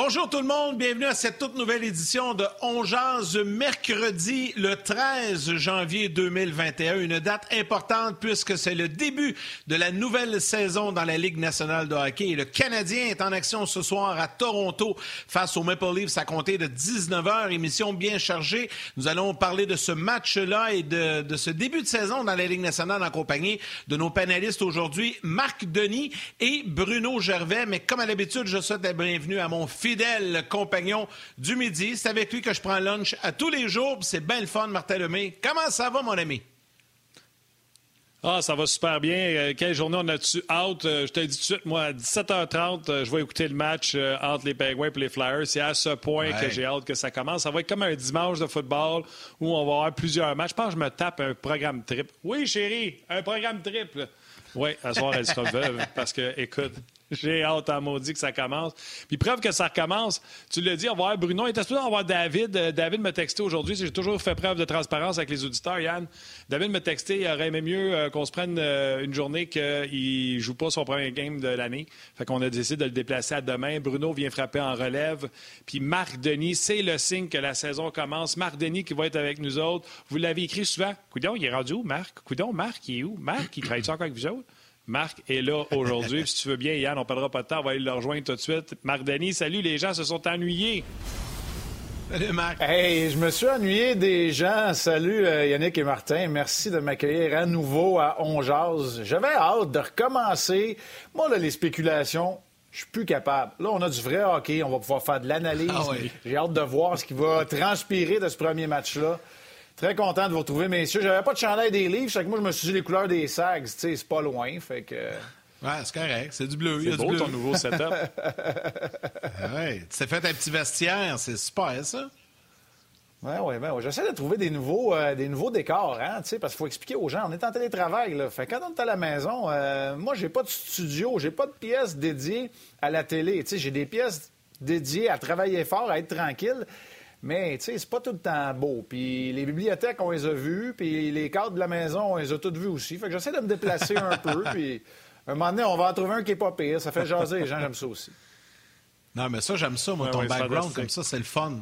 Bonjour tout le monde, bienvenue à cette toute nouvelle édition de On mercredi le 13 janvier 2021, une date importante puisque c'est le début de la nouvelle saison dans la Ligue nationale de hockey. Le Canadien est en action ce soir à Toronto face aux Maple Leafs à compter de 19h, émission bien chargée. Nous allons parler de ce match-là et de, de, ce début de saison dans la Ligue nationale en compagnie de nos panélistes aujourd'hui, Marc Denis et Bruno Gervais. Mais comme à l'habitude, je souhaite la bienvenue à mon fidèle compagnon du midi. C'est avec lui que je prends lunch à tous les jours. C'est bien le fun, Martin Lemay. Comment ça va, mon ami? Ah, ça va super bien. Euh, quelle journée on a-tu out? Euh, je te dis tout de suite, moi, à 17h30, euh, je vais écouter le match entre les Penguins et les Flyers. C'est à ce point que j'ai hâte que ça commence. Ça va être comme un dimanche de football où on va avoir plusieurs matchs. Je pense que je me tape un programme triple. Oui, chérie, un programme triple. Oui, à soir, elle sera veuve parce que, écoute, j'ai hâte à maudit que ça commence. Puis preuve que ça recommence, tu l'as dit, on va voir Bruno. Il était supposé avoir David. Euh, David me texté aujourd'hui. J'ai toujours fait preuve de transparence avec les auditeurs, Yann. David me texté, il aurait aimé mieux euh, qu'on se prenne euh, une journée qu'il ne joue pas son premier game de l'année. Fait qu'on a décidé de le déplacer à demain. Bruno vient frapper en relève. Puis Marc Denis, c'est le signe que la saison commence. Marc Denis qui va être avec nous autres. Vous l'avez écrit souvent. Coudon, il est rendu où, Marc? Coudon, Marc, il est où? Marc, il travaille encore avec vous autres? Marc est là aujourd'hui. si tu veux bien, Yann, on ne perdra pas de temps. On va aller le rejoindre tout de suite. Marc Denis, salut, les gens se sont ennuyés. Salut, Marc. Hey, je me suis ennuyé des gens. Salut, euh, Yannick et Martin. Merci de m'accueillir à nouveau à Onjaz. J'avais hâte de recommencer. Moi, là, les spéculations, je suis plus capable. Là, on a du vrai hockey. On va pouvoir faire de l'analyse. Ah J'ai hâte de voir ce qui va transpirer de ce premier match-là. Très content de vous retrouver, messieurs. J'avais pas de chandail des livres, que moi, je me suis dit les couleurs des sags. Tu sais, c'est pas loin, fait que... Ouais, c'est correct. C'est du bleu. C'est beau, ton nouveau setup. ouais, tu t'es fait un petit vestiaire. C'est super, ça. Oui, oui, ben, j'essaie de trouver des nouveaux, euh, des nouveaux décors, hein, parce qu'il faut expliquer aux gens, on est en télétravail, là. Fait quand on est à la maison, euh, moi, j'ai pas de studio, j'ai pas de pièces dédiées à la télé, tu sais, j'ai des pièces dédiées à travailler fort, à être tranquille. Mais, tu sais, c'est pas tout le temps beau. Puis les bibliothèques, on les a vues, puis les cadres de la maison, on les a toutes vues aussi. Fait que j'essaie de me déplacer un peu, puis un moment donné, on va en trouver un qui est pas pire. Ça fait jaser les gens, j'aime ça aussi. Non, mais ça, j'aime ça, moi, ton background, comme ça, c'est le fun.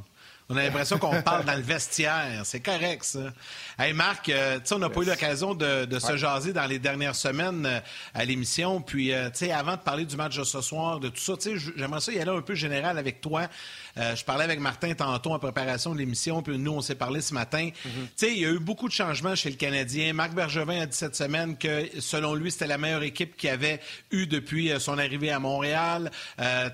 On a l'impression qu'on parle dans le vestiaire. C'est correct, ça. Hey, Marc, euh, sais, on n'a pas eu l'occasion de, se jaser dans les dernières semaines euh, à l'émission. Puis, euh, tu sais, avant de parler du match de ce soir, de tout ça, tu sais, j'aimerais ça y aller un peu général avec toi. Je parlais avec Martin tantôt en préparation de l'émission, puis nous, on s'est parlé ce matin. Mm-hmm. Tu sais, il y a eu beaucoup de changements chez le Canadien. Marc Bergevin a dit cette semaine que, selon lui, c'était la meilleure équipe qu'il avait eue depuis son arrivée à Montréal.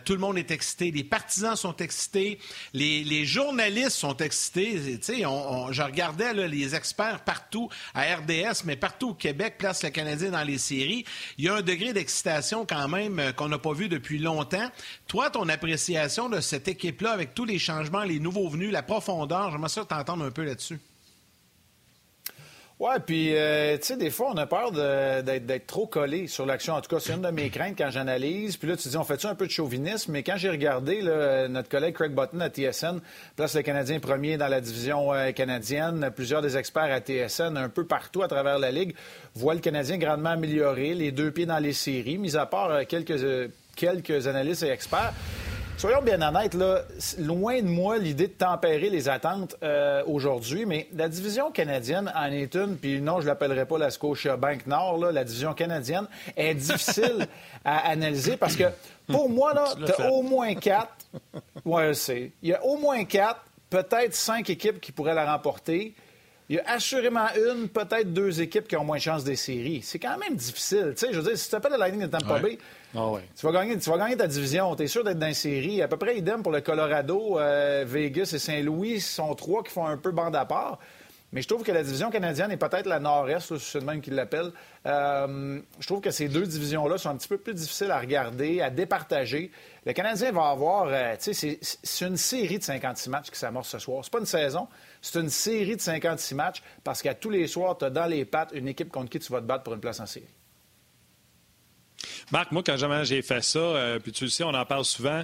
tout le monde est excité. Les partisans sont excités. Les, les journalistes sont excités. je regardais les experts partout à RDS, mais partout au Québec, place le Canadien dans les séries. Il y a un degré d'excitation quand même euh, qu'on n'a pas vu depuis longtemps. Toi, ton appréciation de cette équipe-là, avec tous les changements, les nouveaux venus, la profondeur, j'aimerais ça t'entendre un peu là-dessus. Oui, puis, euh, tu sais, des fois, on a peur d'être trop collé sur l'action. En tout cas, c'est une de mes craintes quand j'analyse. Puis là, tu dis, on fait-tu un peu de chauvinisme? Mais quand j'ai regardé, notre collègue Craig Button à TSN place le Canadien premier dans la division euh, canadienne. Plusieurs des experts à TSN, un peu partout à travers la Ligue, voient le Canadien grandement amélioré, les deux pieds dans les séries, mis à part euh, quelques, quelques analystes et experts. Soyons bien honnêtes, là, loin de moi l'idée de tempérer les attentes euh, aujourd'hui, mais la division canadienne en est une, puis non, je ne l'appellerai pas la Scotia Bank Nord, là, la division canadienne est difficile à analyser parce que pour moi, là, tu as au moins quatre. Je sais. Il y a au moins quatre, peut-être cinq équipes qui pourraient la remporter. Il y a assurément une, peut-être deux équipes qui ont moins de chance des séries. C'est quand même difficile. Tu sais, je veux dire, si tu appelles la Lightning de Tampa Bay, ah tu, vas gagner, tu vas gagner ta division. Tu es sûr d'être dans la série. À peu près idem pour le Colorado, euh, Vegas et Saint-Louis sont trois qui font un peu bande à part. Mais je trouve que la division canadienne est peut-être la nord-est, c'est le même qu'ils l'appellent. Euh, je trouve que ces deux divisions-là sont un petit peu plus difficiles à regarder, à départager. Le Canadien va avoir, euh, tu sais, c'est une série de 56 matchs qui s'amorce ce soir. C'est pas une saison, c'est une série de 56 matchs parce qu'à tous les soirs, tu as dans les pattes une équipe contre qui tu vas te battre pour une place en série. Marc, moi, quand j'ai fait ça, euh, puis tu le sais, on en parle souvent.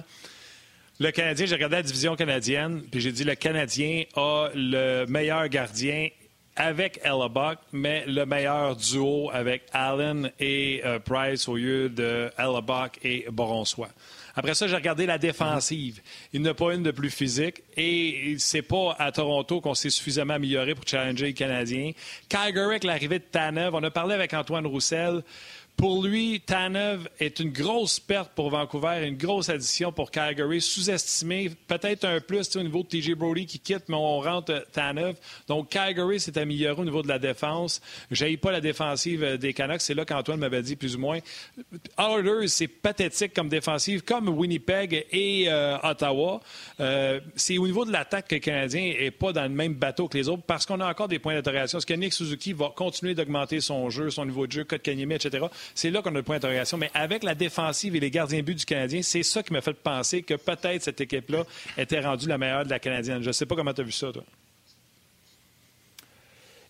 Le Canadien, j'ai regardé la division canadienne, puis j'ai dit le Canadien a le meilleur gardien avec Ella Buck, mais le meilleur duo avec Allen et euh, Price au lieu de Ella Buck et Boronsois. Après ça, j'ai regardé la défensive. Il n'y a pas une de plus physique. Et c'est pas à Toronto qu'on s'est suffisamment amélioré pour challenger les Canadiens. Calgary, avec l'arrivée de Tanev, on a parlé avec Antoine Roussel. Pour lui, Tanev est une grosse perte pour Vancouver, une grosse addition pour Calgary, sous-estimé, peut-être un plus au niveau de TJ Brody qui quitte, mais on rentre Tanev. Donc, Calgary s'est amélioré au niveau de la défense. Je pas la défensive euh, des Canucks. C'est là qu'Antoine m'avait dit plus ou moins. Oilers, c'est pathétique comme défensive, comme Winnipeg et euh, Ottawa. Euh, c'est au niveau de l'attaque que le Canadien n'est pas dans le même bateau que les autres parce qu'on a encore des points d'interrogation. Est-ce que Nick Suzuki va continuer d'augmenter son jeu, son niveau de jeu, Kotkaniemi, etc.? C'est là qu'on a le point d'interrogation. Mais avec la défensive et les gardiens but du Canadien, c'est ça qui m'a fait penser que peut-être cette équipe-là était rendue la meilleure de la Canadienne. Je ne sais pas comment tu as vu ça, toi.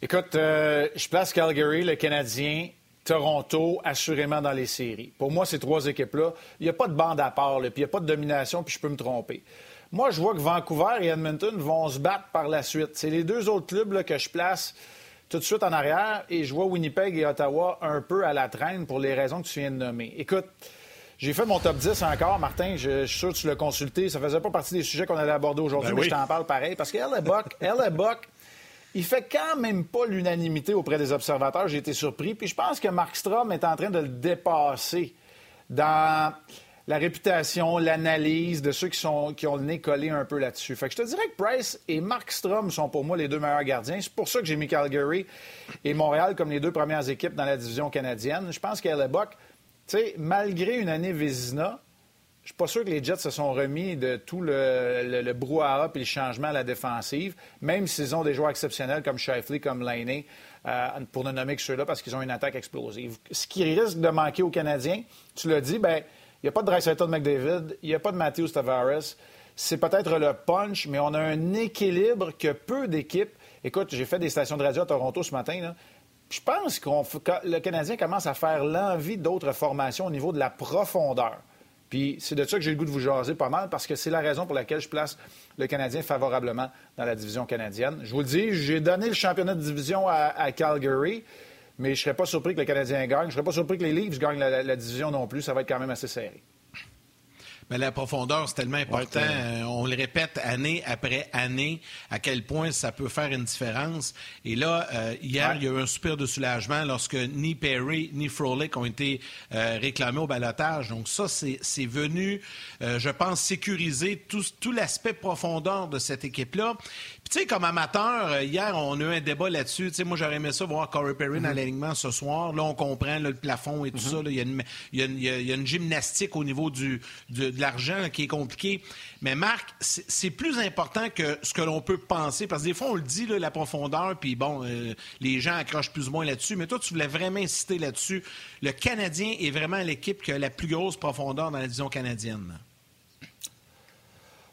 Écoute, euh, je place Calgary, le Canadien, Toronto, assurément dans les séries. Pour moi, ces trois équipes-là, il n'y a pas de bande à part, puis il n'y a pas de domination, puis je peux me tromper. Moi, je vois que Vancouver et Edmonton vont se battre par la suite. C'est les deux autres clubs que je place tout de suite en arrière et je vois Winnipeg et Ottawa un peu à la traîne pour les raisons que tu viens de nommer. Écoute, j'ai fait mon top 10 encore, Martin. Je, suis sûr que tu l'as consulté. Ça faisait pas partie des sujets qu'on allait aborder aujourd'hui, ben mais je t'en parle pareil. Parce que Buck, il fait quand même pas l'unanimité auprès des observateurs. J'ai été surpris. Puis je pense que Mark Strom est en train de le dépasser dans la réputation, l'analyse de ceux qui, ont le nez collé un peu là-dessus. Fait je te dirais que Price et Mark Strom sont pour moi les deux meilleurs gardiens. C'est pour ça que j'ai mis Calgary et Montréal comme les deux premières équipes dans la division canadienne. Je pense qu'à tu sais, malgré une année Vézina, je suis pas sûr que les Jets se sont remis de tout le, le, brouhaha et le changement à la défensive, même s'ils ont des joueurs exceptionnels comme Shifley, comme Laney, euh, pour ne nommer que ceux-là, parce qu'ils ont une attaque explosive. Ce qui risque de manquer aux Canadiens, tu l'as dit, ben il n'y a pas de Dreisaitl McDavid, il n'y a pas de Matthews Tavares. C'est peut-être le punch, mais on a un équilibre que peu d'équipes. Écoute, j'ai fait des stations de radio à Toronto ce matin. Je pense que le Canadien commence à faire l'envie d'autres formations au niveau de la profondeur. Puis c'est de ça que j'ai le goût de vous jaser pas mal, parce que c'est la raison pour laquelle je place le Canadien favorablement dans la division canadienne. Je vous le dis, j'ai donné le championnat de division à Calgary mais je ne serais pas surpris que le Canadien gagne. Je ne serais pas surpris que les Leafs gagnent la, division non plus. Ça va être quand même assez serré. Mais la profondeur, c'est tellement important. Euh, on le répète année après année à quel point ça peut faire une différence. Et là, euh, hier, il y a eu un soupir de soulagement lorsque ni Perry ni Frolic ont été euh, réclamés au balotage. Donc ça, c'est venu, je pense, sécuriser tout, tout l'aspect profondeur de cette équipe-là. Tu sais, comme amateur, euh, hier, on a eu un débat là-dessus. Tu sais, moi, j'aurais aimé ça voir Corey Perry dans mhm. l'alignement ce soir. Là, on comprend le plafond et tout ça. Il y, a une gymnastique au niveau du, de, l'argent qui est compliqué. Mais Marc, c'est plus important que ce que l'on peut penser. Parce que des fois, on le dit, la profondeur, puis bon, euh, les gens accrochent plus ou moins là-dessus. Mais toi, tu voulais vraiment insister là-dessus. Le Canadien est vraiment l'équipe qui a la plus grosse profondeur dans la division canadienne.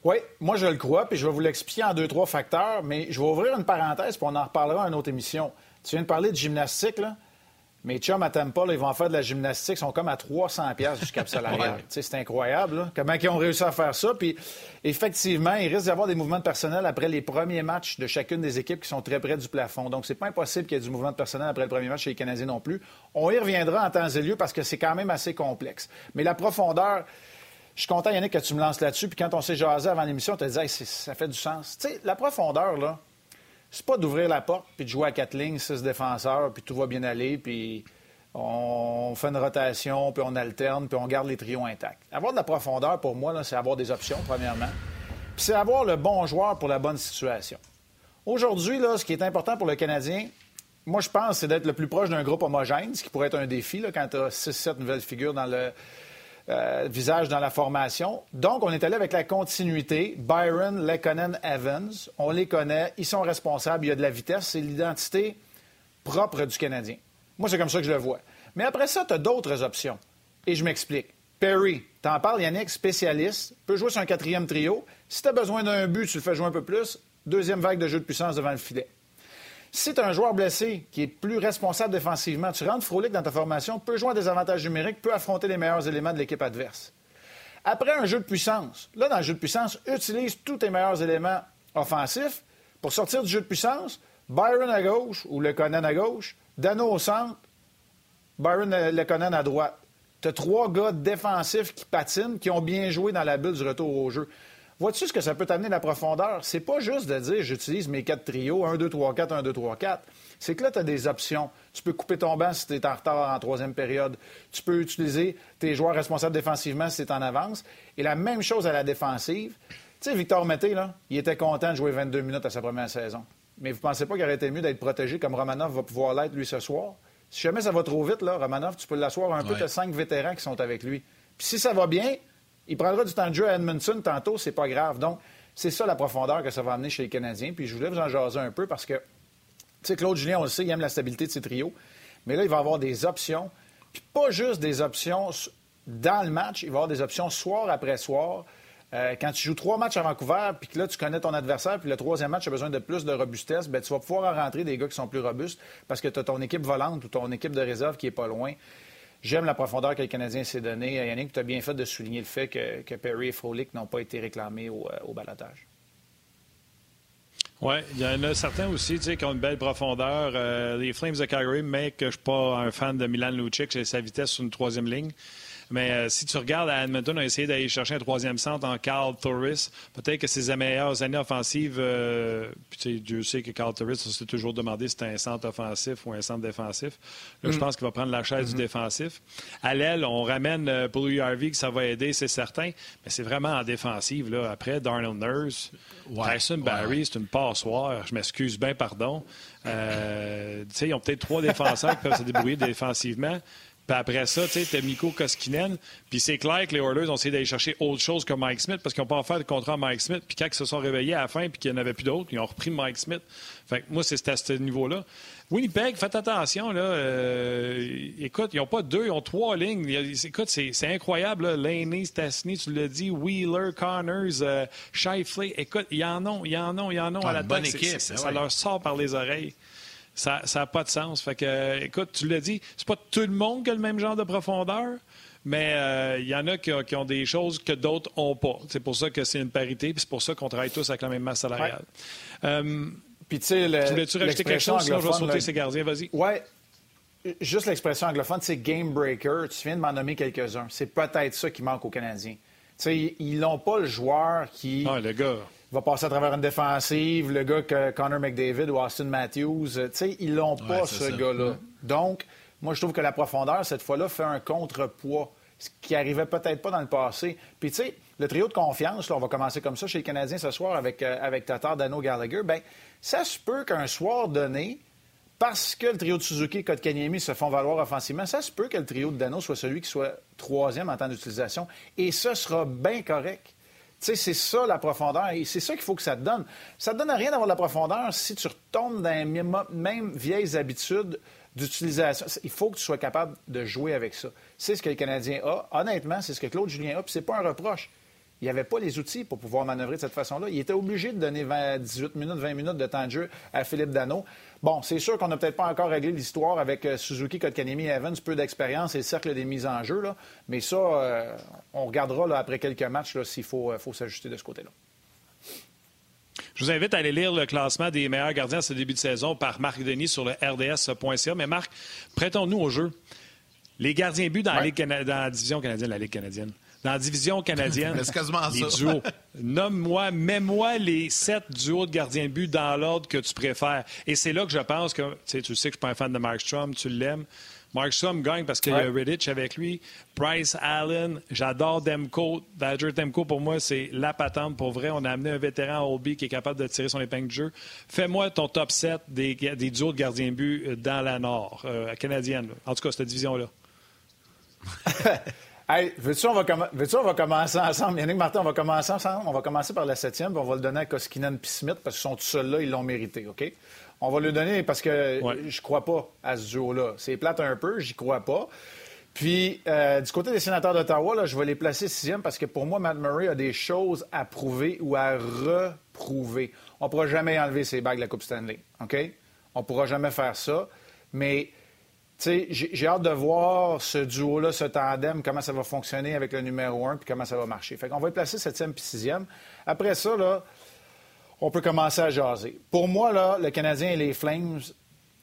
Oui, moi je le crois, puis je vais vous l'expliquer en deux, trois facteurs, mais je vais ouvrir une parenthèse, puis on en reparlera à une autre émission. Tu viens de parler de gymnastique, là? Mes chums à Tampa, ils vont faire de la gymnastique, ils sont comme à 300 pièces cap salarial. C'est incroyable, là, comment ils ont réussi à faire ça. Puis effectivement, il risque d'avoir des mouvements de personnel après les premiers matchs de chacune des équipes qui sont très près du plafond. Donc, c'est pas impossible qu'il y ait du mouvement de personnel après le premier match chez les Canadiens non plus. On y reviendra en temps et lieu parce que c'est quand même assez complexe. Mais la profondeur, je suis content, Yannick, que tu me lances là-dessus. Puis quand on s'est jasé avant l'émission, tu te dit, ça fait du sens. Tu sais, la profondeur, là, c'est pas d'ouvrir la porte puis de jouer à quatre lignes, six défenseurs, puis tout va bien aller, puis on fait une rotation, puis on alterne, puis on garde les trios intacts. Avoir de la profondeur, pour moi, c'est avoir des options, premièrement. Puis c'est avoir le bon joueur pour la bonne situation. Aujourd'hui, là, ce qui est important pour le Canadien, moi, je pense, c'est d'être le plus proche d'un groupe homogène, ce qui pourrait être un défi là, quand tu as 6-7 nouvelles figures dans le, euh, visage dans la formation. Donc, on est allé avec la continuité. Byron, Lekonen, Evans, on les connaît, ils sont responsables, il y a de la vitesse, c'est l'identité propre du Canadien. Moi, c'est comme ça que je le vois. Mais après ça, tu as d'autres options. Et je m'explique. Perry, t'en parles, Yannick, spécialiste, peut jouer sur un quatrième trio. Si tu as besoin d'un but, tu le fais jouer un peu plus. Deuxième vague de jeu de puissance devant le filet. Si tu as un joueur blessé qui est plus responsable défensivement, tu rentres Frolic dans ta formation, peut jouer à des avantages numériques, peut affronter les meilleurs éléments de l'équipe adverse. Après un jeu de puissance, là, dans le jeu de puissance, utilise tous tes meilleurs éléments offensifs pour sortir du jeu de puissance. Byron à gauche ou le Conan à gauche, Dano au centre, Byron le Conan à droite. Tu as trois gars défensifs qui patinent, qui ont bien joué dans la bulle du retour au jeu. Vois-tu ce que ça peut t'amener la profondeur? C'est pas juste de dire j'utilise mes quatre trios, 1, 2, 3, 4, 1, 2, 3, 4. C'est que là, tu as des options. Tu peux couper ton banc si tu es en retard en troisième période. Tu peux utiliser tes joueurs responsables défensivement si tu es en avance. Et la même chose à la défensive. Tu sais, Victor Mété, là, il était content de jouer 22 minutes à sa première saison. Mais vous pensez pas qu'il aurait été mieux d'être protégé comme Romanov va pouvoir l'être, lui, ce soir? Si jamais ça va trop vite, là, Romanov, tu peux l'asseoir un peu. Tu cinq vétérans qui sont avec lui. Puis si ça va bien, il prendra du temps de jeu à Edmondson tantôt, c'est pas grave. Donc, c'est ça la profondeur que ça va amener chez les Canadiens. Puis je voulais vous en jaser un peu parce que, tu sais, Claude Julien, on le sait, il aime la stabilité de ses trios. Mais là, il va avoir des options. Puis pas juste des options dans le match, il va avoir des options soir après soir. Euh, quand tu joues trois matchs à Vancouver, puis que là, tu connais ton adversaire, puis le troisième match, as besoin de plus de robustesse, bien, tu vas pouvoir en rentrer des gars qui sont plus robustes parce que tu as ton équipe volante ou ton équipe de réserve qui est pas loin. J'aime la profondeur que le Canadien s'est donnée. Yannick, tu as bien fait de souligner le fait que, Perry et Frolic n'ont pas été réclamés au, euh, au. Oui, il y en a certains aussi qui ont une belle profondeur. Euh, les Flames de Calgary, mais que je ne suis pas un fan de Milan Lucic, c'est sa vitesse sur une troisième ligne. Mais euh, si tu regardes à Edmonton, on a essayé d'aller chercher un troisième centre en Carl Torres. Peut-être que ses meilleures années offensives, euh, puis Dieu sait que Carl Torres, on s'est toujours demandé si c'était un centre offensif ou un centre défensif. Là, je mm. pense qu'il va prendre la chaise du mm-hmm. défensif. À l'aile, on ramène euh, pour Harvey que ça va aider, c'est certain. Mais c'est vraiment en défensive. Là. Après, Darnell Nurse, Tyson Barry, c'est une passoire. Je m'excuse bien, pardon. Euh, ils ont peut-être trois défenseurs qui peuvent se débrouiller défensivement. Puis après ça, tu sais, Miko Koskinen. Puis c'est clair que les Oilers ont essayé d'aller chercher autre chose que Mike Smith parce qu'ils n'ont pas offert de contrat à Mike Smith. Puis quand ils se sont réveillés à la fin puis qu'il n'y en avait plus d'autres, ils ont repris Mike Smith. Fait que moi, c'est à ce niveau-là. Winnipeg, faites attention. Là, euh, écoute, ils n'ont pas deux, ils ont trois lignes. Écoute, c'est incroyable. Là. Laney, Stastny, tu l'as dit, Wheeler, Connors, euh, Shifley. Écoute, ils en ont, ils en ont, ils en ont à la tête. Équipe, ben ça leur sort par les oreilles. Ça n'a pas de sens. Fait que, écoute, tu l'as dit, c'est pas tout le monde qui a le même genre de profondeur, mais euh, il y en a qui, ont des choses que d'autres n'ont pas. C'est pour ça que c'est une parité, puis c'est pour ça qu'on travaille tous avec la même masse salariale. Euh, puis tu sais, voulais-tu rajouter quelque chose, sinon je vais sauter ces gardiens, vas-y. Oui, juste l'expression anglophone, c'est game breaker. Tu viens de m'en nommer quelques-uns. C'est peut-être ça qui manque aux Canadiens. Tu sais, ils n'ont pas le joueur qui... Ah, le gars va passer à travers une défensive, le gars que Connor McDavid ou Austin Matthews, euh, tu sais, ils l'ont pas, ce gars-là. Donc, moi, je trouve que la profondeur, cette fois-là, fait un contrepoids, ce qui arrivait peut-être pas dans le passé. Puis, tu sais, le trio de confiance, là, on va commencer comme ça chez les Canadiens ce soir avec, euh, avec Tatar, Dano, Gallagher, bien, ça se peut qu'un soir donné, parce que le trio de Suzuki et Kotkaniemi se font valoir offensivement, ça se peut que le trio de Dano soit celui qui soit troisième en temps d'utilisation. Et ce sera bien correct c'est ça la profondeur et c'est ça qu'il faut que ça te donne. Ça te donne rien d'avoir de la profondeur si tu retombes dans les mêmes vieilles habitudes d'utilisation. Il faut que tu sois capable de jouer avec ça. C'est ce que le Canadien a. Honnêtement, c'est ce que Claude Julien a, puis c'est pas un reproche. Il n'y avait pas les outils pour pouvoir manœuvrer de cette façon-là. Il était obligé de donner 18 minutes, 20 minutes de temps de jeu à Philippe Dano. Bon, c'est sûr qu'on n'a peut-être pas encore réglé l'histoire avec euh, Suzuki, Kotkaniemi Evans, peu d'expérience et le cercle des mises en jeu. Là. Mais ça, euh, on regardera là, après quelques matchs s'il faut, euh, faut s'ajuster de ce côté-là. Je vous invite à aller lire le classement des meilleurs gardiens à ce début de saison par Marc Denis sur le RDS.ca. Mais Marc, prêtons-nous au jeu. Les gardiens buts dans, la, dans la division canadienne, la Ligue canadienne dans la division canadienne. C'est quasiment les duos. Nomme-moi, mets-moi les sept duos de gardiens de but dans l'ordre que tu préfères. Et c'est là que je pense que, tu sais, tu sais que je suis pas un fan de Mark Strom, tu l'aimes. Mark Strom gagne parce qu'il y a Redditch avec lui. Bryce Allen, j'adore Demko. Badger Demko, pour moi, c'est la patente. Pour vrai, on a amené un vétéran à Obi qui est capable de tirer son épingle de jeu. Fais-moi ton top 7 des, des duos de gardiens de but dans la Nord, euh, canadienne. En tout cas, cette division-là. Hey, veux-tu, on, va on va commencer ensemble? Yannick Martin, on va commencer ensemble. On va commencer par la septième, puis on va le donner à Koskinen et Smith parce qu'ils sont tous seuls là, ils l'ont mérité, OK? On va le donner parce que je crois pas à ce duo-là. C'est plate un peu, j'y crois pas. Puis, euh, du côté des sénateurs d'Ottawa, je vais les placer sixième parce que pour moi, Matt Murray a des choses à prouver ou à reprouver. On ne pourra jamais enlever ses bagues de la Coupe Stanley, OK? On ne pourra jamais faire ça. Mais j'ai hâte de voir ce duo-là, ce tandem, comment ça va fonctionner avec le numéro 1 puis comment ça va marcher. Fait qu'on va y placer septième puis sixième. Après ça, là, on peut commencer à jaser. Pour moi, là, le Canadien et les Flames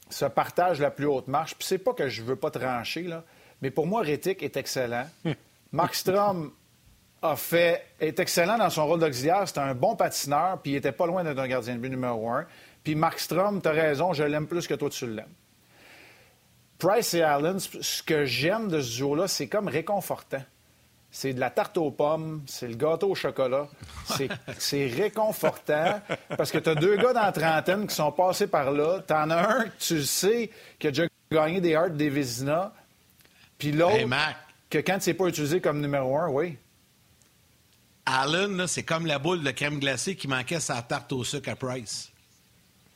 se partagent la plus haute marche. Puis c'est pas que je veux pas trancher, là, Mais pour moi, Rétic est excellent. Mark Strom a fait, est excellent dans son rôle d'auxiliaire. C'est un bon patineur, puis il était pas loin d'être un gardien de but numéro un. Puis Mark Strom, tu as raison, je l'aime plus que toi, tu l'aimes. Price et Allen, ce que j'aime de ce duo-là, c'est comme réconfortant. C'est de la tarte aux pommes, c'est le gâteau au chocolat. C'est réconfortant parce que tu as deux gars dans la trentaine qui sont passés par là. Tu en as un, tu sais, qui a déjà gagné des Hearts des Vizina. Puis l'autre, que quand c'est pas utilisé comme numéro un, oui. Allen, c'est comme la boule de crème glacée qui manquait sa tarte au sucre à Price.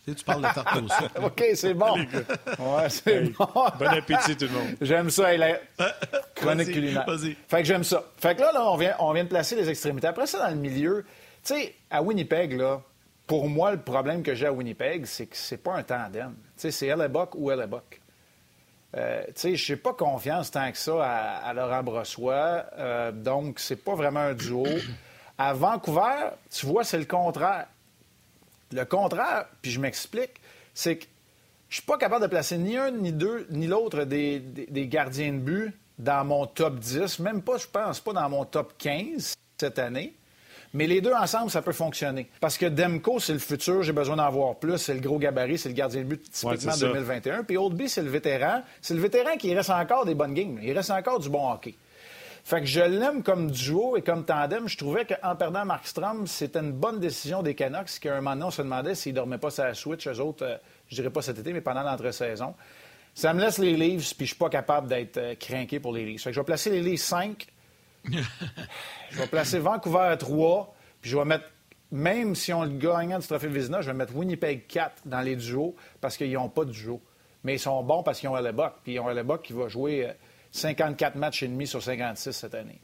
Tu, sais, tu parles de tarte. OK, c'est bon. Ouais, c'est bon. bon appétit, tout le monde. J'aime ça. Il Chronique culinaire. Fait que j'aime ça. Fait que là, là on, vient, on vient de placer les extrémités. Après ça, dans le milieu, tu sais, à Winnipeg, là, pour moi, le problème que j'ai à Winnipeg, c'est que c'est pas un tandem. Tu sais, c'est Hellebuck ou Hellebuck. Euh, tu sais, je n'ai pas confiance tant que ça à, Laurent Brossois. Euh, donc, c'est pas vraiment un duo. À Vancouver, tu vois, c'est le contraire. Le contraire, puis je m'explique, c'est que je suis pas capable de placer ni un, ni deux, ni l'autre des, gardiens de but dans mon top 10, même pas, je pense, pas dans mon top 15 cette année. Mais les deux ensemble, ça peut fonctionner. Parce que Demko, c'est le futur, j'ai besoin d'en voir plus. C'est le gros gabarit, c'est le gardien de but typiquement 2021. Puis Oldby, c'est le vétéran. C'est le vétéran qui reste encore des bonnes games. Il reste encore du bon hockey. Fait que je l'aime comme duo et comme tandem. Je trouvais qu'en perdant Markstrom, c'était une bonne décision des Canucks, qu'à un moment donné, on se demandait s'ils ne dormaient pas sa switch, eux autres, euh, je dirais pas cet été, mais pendant l'entre-saison. Ça me laisse les Leafs, puis je suis pas capable d'être euh, craqué pour les Leafs. Fait que je vais placer les Leafs 5. je vais placer Vancouver à 3, puis je vais mettre, même si on le gagnant du trophée Vizina, je vais mettre Winnipeg 4 dans les duos, parce qu'ils n'ont pas de duo. Mais ils sont bons parce qu'ils ont Hellebuck, puis ils ont Hellebuck qui va jouer... Euh, 54 matchs et demi sur 56 cette année.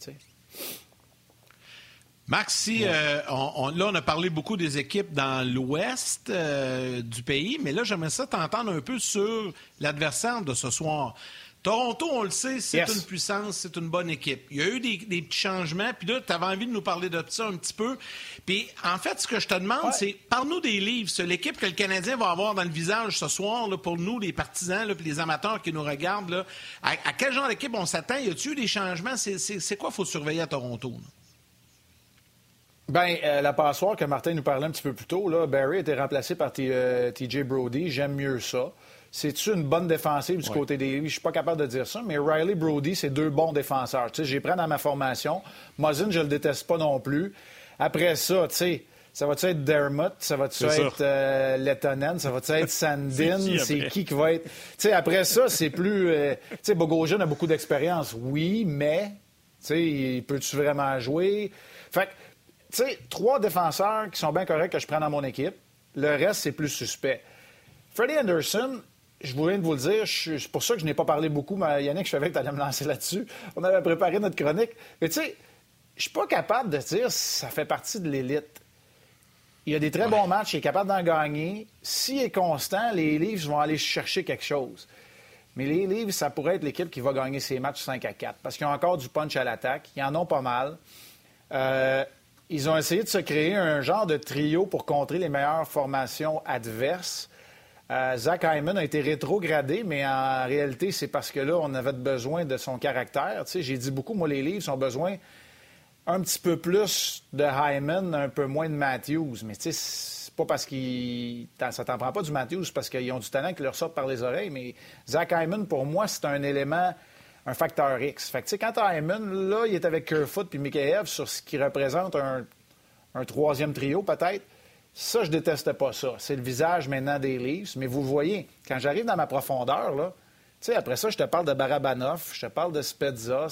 Max, si, euh, on, là, on a parlé beaucoup des équipes dans l'ouest euh, du pays, mais là, j'aimerais ça t'entendre un peu sur l'adversaire de ce soir. Toronto, on le sait, c'est une puissance, c'est une bonne équipe. Il y a eu des, petits changements, puis là, tu avais envie de nous parler de ça un petit peu. Puis, en fait, ce que je te demande, c'est, parle-nous des livres, l'équipe que le Canadien va avoir dans le visage ce soir, là, pour nous, les partisans, là, puis les amateurs qui nous regardent, là, à, quel genre d'équipe on s'attend? Y a-t-il eu des changements? C'est quoi faut surveiller à Toronto? Bien, euh, la passoire que Martin nous parlait un petit peu plus tôt, là, Barry a été remplacé par TJ euh, Brody. J'aime mieux ça. C'est-tu une bonne défensive du côté des Je suis pas capable de dire ça, mais Riley Brody, c'est deux bons défenseurs. Tu sais, j'ai pris dans ma formation. Muzzin, je le déteste pas non plus. Après ça, tu sais, ça va-tu être Dermott? Ça va-tu être euh, Lettonen? Ça va-tu être Sandin? c'est qui qui va être... Tu sais, après ça, c'est plus... Euh, tu sais, Bogosian a beaucoup d'expérience, oui, mais... Tu sais, peux-tu vraiment jouer? Fait que, tu sais, trois défenseurs qui sont bien corrects que je prends dans mon équipe. Le reste, c'est plus suspect. Freddie Anderson, je voulais vous le dire, c'est pour ça que je n'ai pas parlé beaucoup, mais Yannick, je savais que tu allais me lancer là-dessus. On avait préparé notre chronique. Mais tu sais, je suis pas capable de dire si ça fait partie de l'élite. Il y a des très bons matchs, il est capable d'en gagner. S'il est constant, les Leafs vont aller chercher quelque chose. Mais les Leafs, ça pourrait être l'équipe qui va gagner ces matchs 5 à 4 parce qu'ils ont encore du punch à l'attaque. Ils en ont pas mal. Euh, ils ont essayé de se créer un genre de trio pour contrer les meilleures formations adverses. Euh, Zach Hyman a été rétrogradé, mais en réalité, c'est parce que là, on avait besoin de son caractère. j'ai dit beaucoup, moi, les livres ont besoin un petit peu plus de Hyman, un peu moins de Matthews. Mais tu sais, c'est pas parce qu'il. Ça t'en prend pas du Matthews, parce qu'ils ont du talent qui leur sort par les oreilles. Mais Zach Hyman, pour moi, c'est un élément, un facteur X. Fait que, tu sais, quand Hyman, là, il est avec Kerfoot puis Mikheyev sur ce qui représente un troisième trio, peut-être. Ça, je déteste pas ça. C'est le visage maintenant des Leafs. Mais vous voyez, quand j'arrive dans ma profondeur, là, après ça, je te parle de Barabanov, je te parle de Spezza,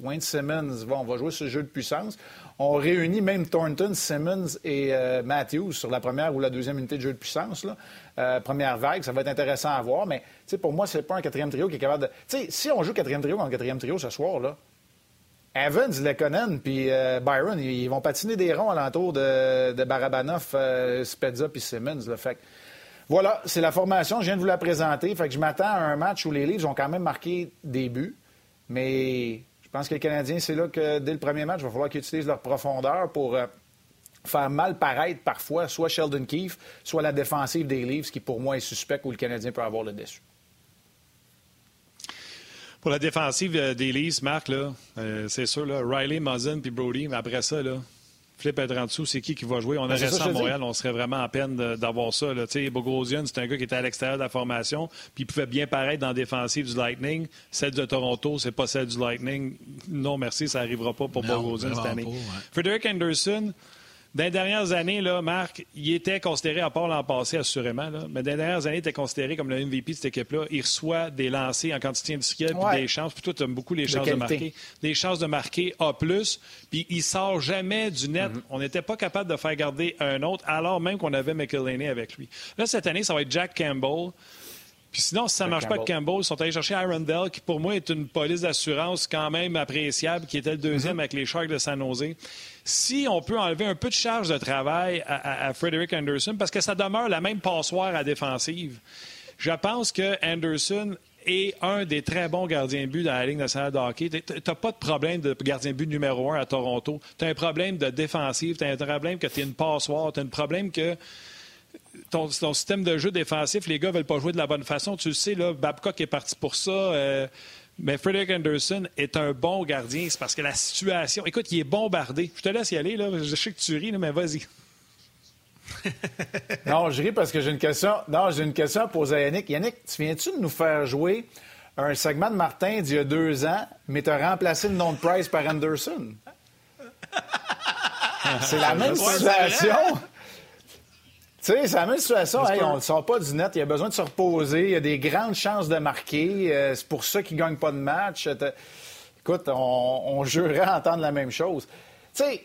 Wayne Simmons. Bon, on va jouer ce jeu de puissance. On réunit même Thornton, Simmons et euh, Matthews sur la première ou la deuxième unité de jeu de puissance. Là. Euh, première vague, ça va être intéressant à voir. Mais pour moi, c'est pas un quatrième trio qui est capable de. Tu sais, si on joue quatrième trio en quatrième trio ce soir, là, Evans, Lekonen puis euh, Byron, ils vont patiner des ronds alentour de, de Barabanov, euh, puis Simmons. Fait voilà, c'est la formation. Je viens de vous la présenter. Fait que je m'attends à un match où les Leafs ont quand même marqué des buts. Mais je pense que les Canadiens, c'est là que dès le premier match, il va falloir qu'ils utilisent leur profondeur pour euh, faire mal paraître parfois soit Sheldon Keefe, soit la défensive des Leafs, qui pour moi est suspect où le Canadien peut avoir le dessus. Pour la défensive euh, des Leafs, Marc, là, euh, c'est sûr, là, Riley, Muzzin puis Brody, mais après ça, là, Flip être en dessous, c'est qui qui va jouer? On ben, aurait ça à Montréal, on serait vraiment en peine d'avoir ça. Bogosian, c'est un gars qui était à l'extérieur de la formation, puis il pouvait bien paraître dans la défensive du Lightning. Celle de Toronto, c'est pas celle du Lightning. Non, merci, ça n'arrivera pas pour Bogosian cette année. Frederick Anderson, dans les dernières années, là, Marc, il était considéré, à part l'an passé, assurément, là, mais dans les dernières années, il était considéré comme le MVP de cette équipe-là. Il reçoit des lancers en quantité industrielle, puis des chances. Puis toi, tu aimes beaucoup les chances de, marquer. Des chances de marquer A+, puis il sort jamais du net. Mm-hmm. On n'était pas capable de faire garder un autre, alors même qu'on avait McElhaney avec lui. Là, cette année, ça va être Jack Campbell. Puis sinon, si ça ne marche pas avec Campbell, ils sont allés chercher Dell, qui pour moi est une police d'assurance quand même appréciable, qui était le deuxième mm-hmm. avec les Sharks de San Jose si on peut enlever un peu de charge de travail à, Frederick Anderson, parce que ça demeure la même passoire à défensive, je pense que Anderson est un des très bons gardiens de but dans la Ligue nationale de hockey. Tu n'as pas de problème de gardien de but numéro un à Toronto. Tu as un problème de défensive, tu as un problème que tu es une passoire, tu as un problème que ton, système de jeu défensif, les gars veulent pas jouer de la bonne façon. Tu le sais, là, Babcock est parti pour ça. Euh, mais Frederick Anderson est un bon gardien. C'est parce que la situation. Écoute, il est bombardé. Je te laisse y aller. Là. Je sais que tu ris, mais vas-y. non, je ris parce que j'ai une question. Non, j'ai une question à poser à Yannick. Yannick, tu viens-tu de nous faire jouer un segment de Martin d'il y a deux ans, mais tu as remplacé le nom de Price par Anderson? C'est la même situation. Sais, c'est la même situation. on ne sort pas du net. Il a besoin de se reposer. Il y a des grandes chances de marquer. Euh, c'est pour ça qu'il ne gagne pas de match. Écoute, on, on jurerait entendre la même chose. Tu sais,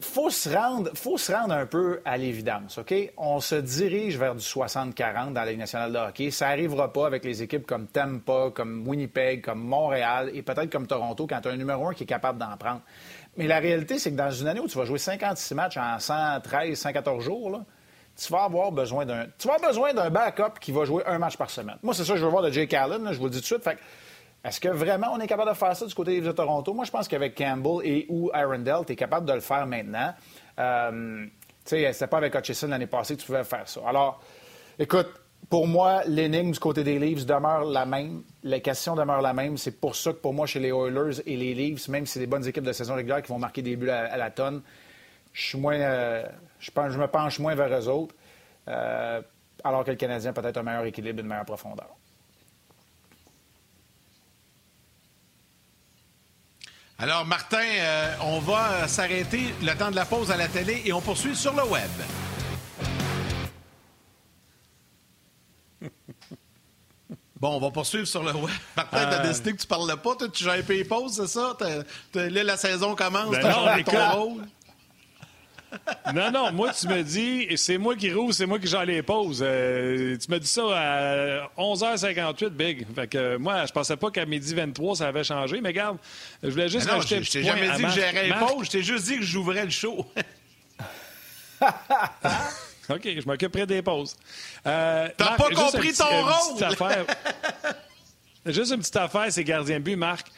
faut se rendre, faut se rendre un peu à l'évidence, OK? On se dirige vers du 60-40 dans la Ligue nationale de hockey. Ça n'arrivera pas avec les équipes comme Tampa, comme Winnipeg, comme Montréal et peut-être comme Toronto quand tu as un numéro un qui est capable d'en prendre. Mais la réalité, c'est que dans une année où tu vas jouer 56 matchs en 113, 114 jours, là, tu vas avoir besoin d'un. Tu vas besoin d'un backup qui va jouer un match par semaine. Moi, c'est ça que je veux voir de Jake Allen, je vous le dis tout de suite. Est-ce que vraiment on est capable de faire ça du côté de Toronto? Moi, je pense qu'avec Campbell et ou Arundel, tu es capable de le faire maintenant. Euh, tu sais, c'était pas avec Hutchison l'année passée que tu pouvais faire ça. Alors, écoute, pour moi, l'énigme du côté des Leafs demeure la même. La question demeure la même. C'est pour ça que pour moi, chez les Oilers et les Leafs, même si c'est des bonnes équipes de saison régulière qui vont marquer des buts à, la tonne, je suis moins. Euh, je, pense, je me penche moins vers eux autres, euh, alors que le Canadien a peut-être un meilleur équilibre, une meilleure profondeur. Alors, Martin, euh, on va s'arrêter le temps de la pause à la télé et on poursuit sur le web. Bon, on va poursuivre sur le web. Martin, t'as euh. décidé que tu parles pas. Toi, tu joues un peu pause, c'est ça? là, la saison commence. Ben t'as ton rôle non, non, moi, tu me dis, c'est moi qui roule, c'est moi qui j'en les pause. Euh, tu me dis ça à 11h58, Big. Fait que moi, je pensais pas qu'à midi 23, ça avait changé, mais regarde, je voulais juste non, Je t'ai jamais dit que j'aurais pause, je t'ai juste dit que j'ouvrais le show. OK, je m'occuperai des pauses. Euh, T'as pas compris ton rôle! juste une petite affaire, c'est gardien de but, Marc.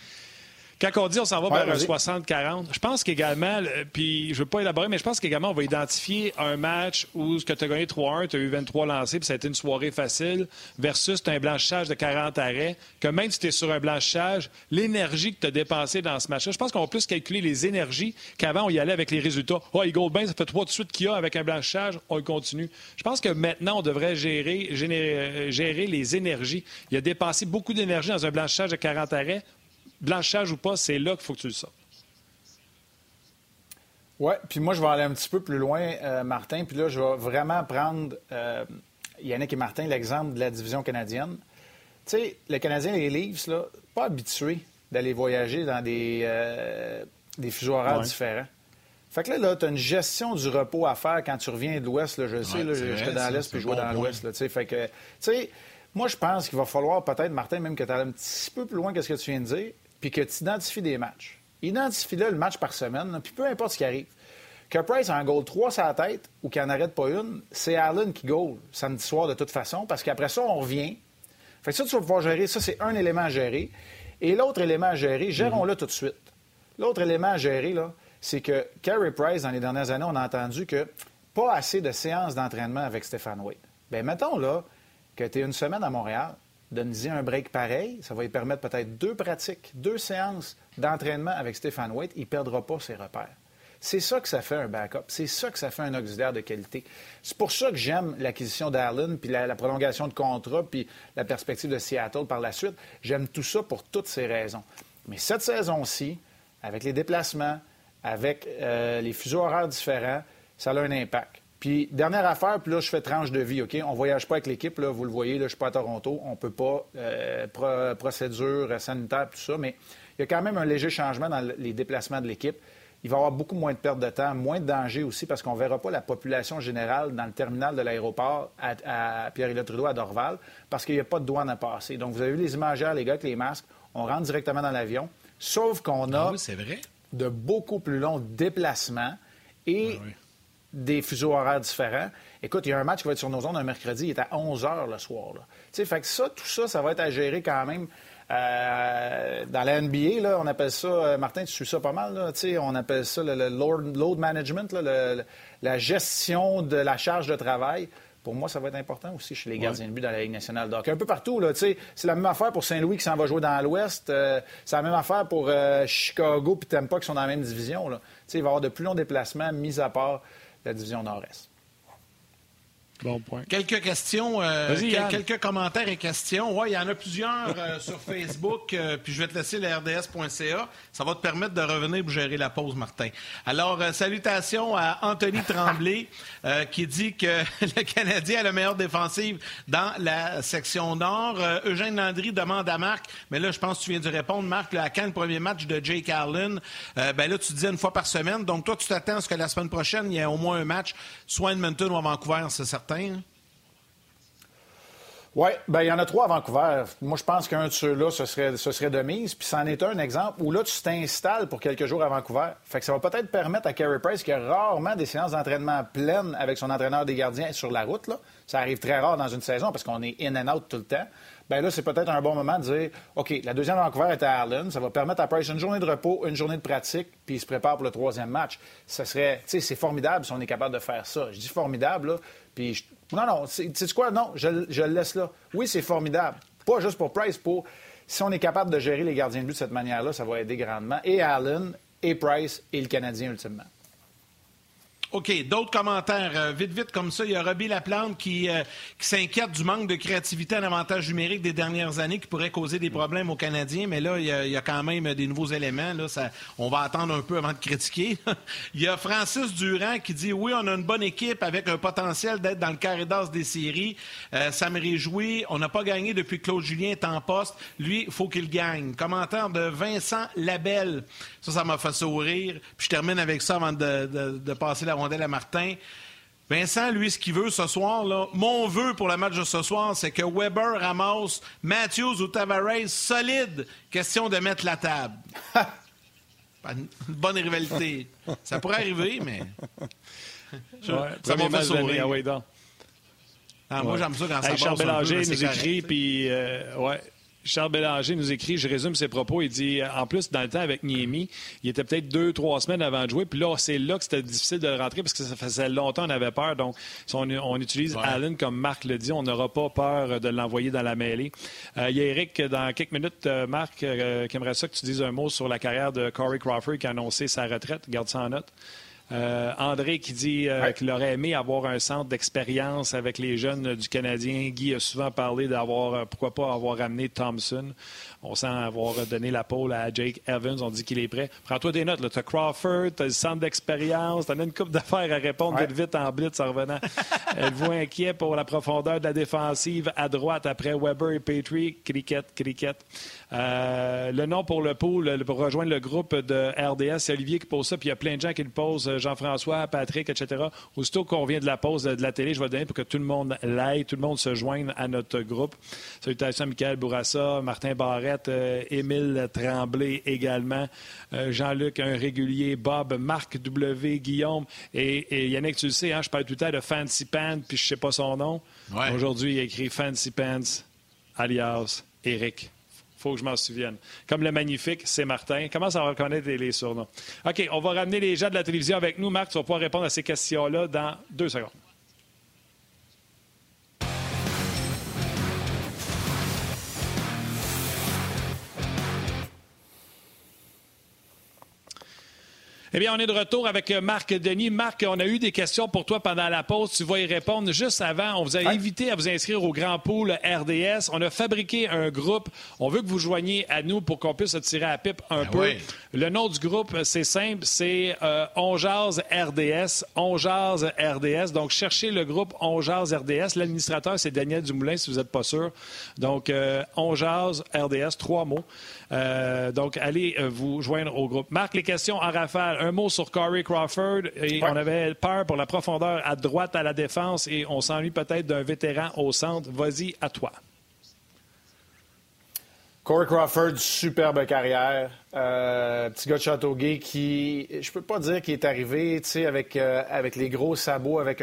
Quand on dit on s'en va vers un 60-40, je pense qu'également, puis je veux pas élaborer, mais je pense qu'également on va identifier un match où ce que tu as gagné 3-1, tu as eu 23 lancés, puis ça a été une soirée facile, versus tu as un blanchissage de 40 arrêts, que même si tu es sur un blanchissage, l'énergie que tu as dépensée dans ce match-là, je pense qu'on va plus calculer les énergies qu'avant on y allait avec les résultats. Oh, il bien, ça fait trois de suite qu'il y a avec un blanchissage, on continue. Je pense que maintenant, on devrait gérer, gérer, gérer les énergies. Il a dépensé beaucoup d'énergie dans un blanchissage de 40 arrêts blanchage ou pas, c'est là qu'il faut que tu le sortes. Oui, puis moi, je vais aller un petit peu plus loin, euh, Martin. Puis là, je vais vraiment prendre euh, Yannick et Martin l'exemple de la division canadienne. Tu sais, les Canadiens et les Leafs, là, pas habitués d'aller voyager dans des, euh, des fuseaux horaires différents. Fait que là, là tu as une gestion du repos à faire quand tu reviens de l'Ouest. Je sais, là, j'étais dans l'Est puis je vois dans l'Ouest. Fait que, tu sais, moi, je pense qu'il va falloir peut-être, Martin, même que tu ailles un petit peu plus loin que ce que tu viens de dire, puis que tu identifies des matchs. Identifie-le le match par semaine, puis peu importe ce qui arrive. Que Price a un goal 3 sur la tête ou qu'il n'en arrête pas une, c'est Allen qui goal samedi soir de toute façon, parce qu'après ça, on revient. Fait que ça, tu vas pouvoir gérer. Ça, c'est un élément à gérer. Et l'autre élément à gérer, gérons-le tout de suite. L'autre élément à gérer, là, c'est que Carey Price, dans les dernières années, on a entendu que pas assez de séances d'entraînement avec Stéphane Wade. Bien, mettons là que tu es une semaine à Montréal, Donnez-y un break pareil. Ça va lui permettre peut-être deux pratiques, deux séances d'entraînement avec Stéphane White. Il ne perdra pas ses repères. C'est ça que ça fait un backup. C'est ça que ça fait un auxiliaire de qualité. C'est pour ça que j'aime l'acquisition d'Allen, puis la, prolongation de contrat, puis la perspective de Seattle par la suite. J'aime tout ça pour toutes ces raisons. Mais cette saison-ci, avec les déplacements, avec euh, les fuseaux horaires différents, ça a un impact. Puis, dernière affaire, puis là, je fais tranche de vie, OK? On ne voyage pas avec l'équipe, là, vous le voyez, là, je ne suis pas à Toronto, on ne peut pas, euh, procédure sanitaire, tout ça, mais il y a quand même un léger changement dans les déplacements de l'équipe. Il va y avoir beaucoup moins de perte de temps, moins de danger aussi, parce qu'on ne verra pas la population générale dans le terminal de l'aéroport à, Pierre-Éliott Trudeau à Dorval, parce qu'il n'y a pas de douane à passer. Donc, vous avez vu les imagères, les gars, avec les masques, on rentre directement dans l'avion, sauf qu'on a ah vrai. de beaucoup plus longs déplacements et ah des fuseaux horaires différents. Écoute, il y a un match qui va être sur nos zones un mercredi, il est à 11 h le soir. Tu sais, fait que ça, tout ça, ça va être à gérer quand même euh, dans la NBA, là, on appelle ça, euh, Martin, tu suis ça pas mal, là, on appelle ça le, load management, la gestion de la charge de travail. Pour moi, ça va être important aussi chez les gardiens de but dans la Ligue nationale. Donc, un peu partout, là, c'est la même affaire pour Saint-Louis qui s'en va jouer dans l'Ouest. Euh, c'est la même affaire pour Chicago et Tampa qui sont dans la même division. Là. Il va y avoir de plus longs déplacements, mis à part la division Nord-Est. Bon point. Quelques questions, euh, quelques commentaires et questions. Oui, il y en a plusieurs euh, sur Facebook, euh, puis je vais te laisser le rds.ca. Ça va te permettre de revenir pour gérer la pause, Martin. Alors, salutations à Anthony Tremblay, qui dit que le Canadien a la meilleure défensive dans la section Nord. Eugène Landry demande à Marc, mais là, je pense que tu viens de répondre, Marc, là, quand le premier match de Jake Allen, ben là, tu disais une fois par semaine. Donc, toi, tu t'attends à ce que la semaine prochaine, il y ait au moins un match, soit à Edmonton ou à Vancouver, c'est certain. Hein? Oui, bien, il y en a trois à Vancouver. Moi, je pense qu'un de ceux-là, ce serait, ce serait de mise. Puis, c'en est un exemple où là, tu t'installes pour quelques jours à Vancouver. Fait que ça va peut-être permettre à Carey Price, qui a rarement des séances d'entraînement pleines avec son entraîneur des gardiens sur la route, là. ça arrive très rare dans une saison parce qu'on est in and out tout le temps. Bien là, c'est peut-être un bon moment de dire OK, la deuxième Vancouver est à Allen. Ça va permettre à Price une journée de repos, une journée de pratique, puis il se prépare pour le troisième match. Ça serait, tu sais, c'est formidable si on est capable de faire ça. Je dis formidable, là, non, non, tu sais quoi? Non, je, le laisse là. Oui, c'est formidable. Pas juste pour Price, pour. Si on est capable de gérer les gardiens de but de cette manière-là, ça va aider grandement. Et Allen, et Price, et le Canadien, ultimement. OK, d'autres commentaires. Euh, vite, vite, comme ça, il y a Robbie Laplante qui, euh, qui s'inquiète du manque de créativité en avantage numérique des dernières années qui pourrait causer des problèmes aux Canadiens. Mais là, il y a, quand même des nouveaux éléments. Là, on va attendre un peu avant de critiquer. il y a Francis Durand qui dit Oui, on a une bonne équipe avec un potentiel d'être dans le carré d'as des séries. Euh, ça me réjouit. On n'a pas gagné depuis que Claude Julien est en poste. Lui, il faut qu'il gagne. Commentaire de Vincent Labelle. Ça, ça m'a fait sourire. Puis je termine avec ça avant de, de, de passer la rondelle à Martin. Vincent, lui, ce qu'il veut ce soir, là, mon vœu pour le match de ce soir, c'est que Weber ramasse Matthews ou Tavares solide. Question de mettre la table. Une bonne rivalité. Ça pourrait arriver, mais. ça m'a fait sourire. Ah, moi, j'aime ça quand ça Charles Bélanger nous écrit, puis euh, ouais, Charles Bélanger nous écrit, je résume ses propos, il dit, en plus, dans le temps avec Niemi, il était peut-être deux, trois semaines avant de jouer, puis là, c'est là que c'était difficile de rentrer parce que ça faisait longtemps qu'on avait peur. Donc, si on, utilise Allen comme Marc le dit, on n'aura pas peur de l'envoyer dans la mêlée. Euh, il y a Eric, dans quelques minutes, euh, Marc, euh, qui aimerait ça que tu dises un mot sur la carrière de Corey Crawford qui a annoncé sa retraite. Garde ça en note. Euh, André qui dit euh, qu'il aurait aimé avoir un centre d'expérience avec les jeunes du Canadien. Guy a souvent parlé d'avoir, euh, pourquoi pas avoir ramené Thompson. On sent avoir donné la pole à Jake Evans. On dit qu'il est prêt. Prends-toi des notes. Tu as Crawford, tu as le centre d'expérience, tu as une coupe d'affaires à répondre vite, vite en blitz en revenant. Êtes-vous inquiet pour la profondeur de la défensive à droite après Weber et Petrie? Cricket, cricket. Euh, le nom pour le pool, pour rejoindre le groupe de RDS, c'est Olivier qui pose ça, puis il y a plein de gens qui le posent, euh, Jean-François, Patrick, etc. Aussitôt qu'on vient de la pause de la télé, je vais le donner pour que tout le monde l'aille, tout le monde se joigne à notre groupe. Salutations à Michael Bourassa, Martin Barrette, euh, Émile Tremblay également, Jean-Luc, un régulier, Bob, Marc W, Guillaume et, Yannick, tu le sais, hein, je parle tout le temps de Fancy Pants, puis je sais pas son nom. Aujourd'hui, il a écrit Fancy Pants, alias Eric faut que je m'en souvienne. Comme le magnifique, c'est Martin. Comment ça va reconnaître les surnoms? OK, on va ramener les gens de la télévision avec nous. Marc, tu vas pouvoir répondre à ces questions-là dans deux secondes. Eh bien, on est de retour avec Marc Denis. Marc, on a eu des questions pour toi pendant la pause. Tu vas y répondre. Juste avant, on vous a invité à vous inscrire au Grand Pool RDS. On a fabriqué un groupe. On veut que vous joigniez à nous pour qu'on puisse se tirer à pipe un ben peu. Le nom du groupe, c'est simple, c'est euh, RDS. Onjaz RDS. Donc, cherchez le groupe Onjaz RDS. L'administrateur, c'est Daniel Dumoulin, si vous n'êtes pas sûr. Donc, euh, RDS, trois mots. Euh, donc, allez euh, vous joindre au groupe. Marc, les questions en rafale. Un mot sur Corey Crawford. Et On avait peur pour la profondeur à droite à la défense et on s'ennuie peut-être d'un vétéran au centre. Vas-y, à toi. Corey Crawford, superbe carrière. Euh, petit gars de Châteauguay qui, je peux pas dire qu'il est arrivé avec, avec les gros sabots, avec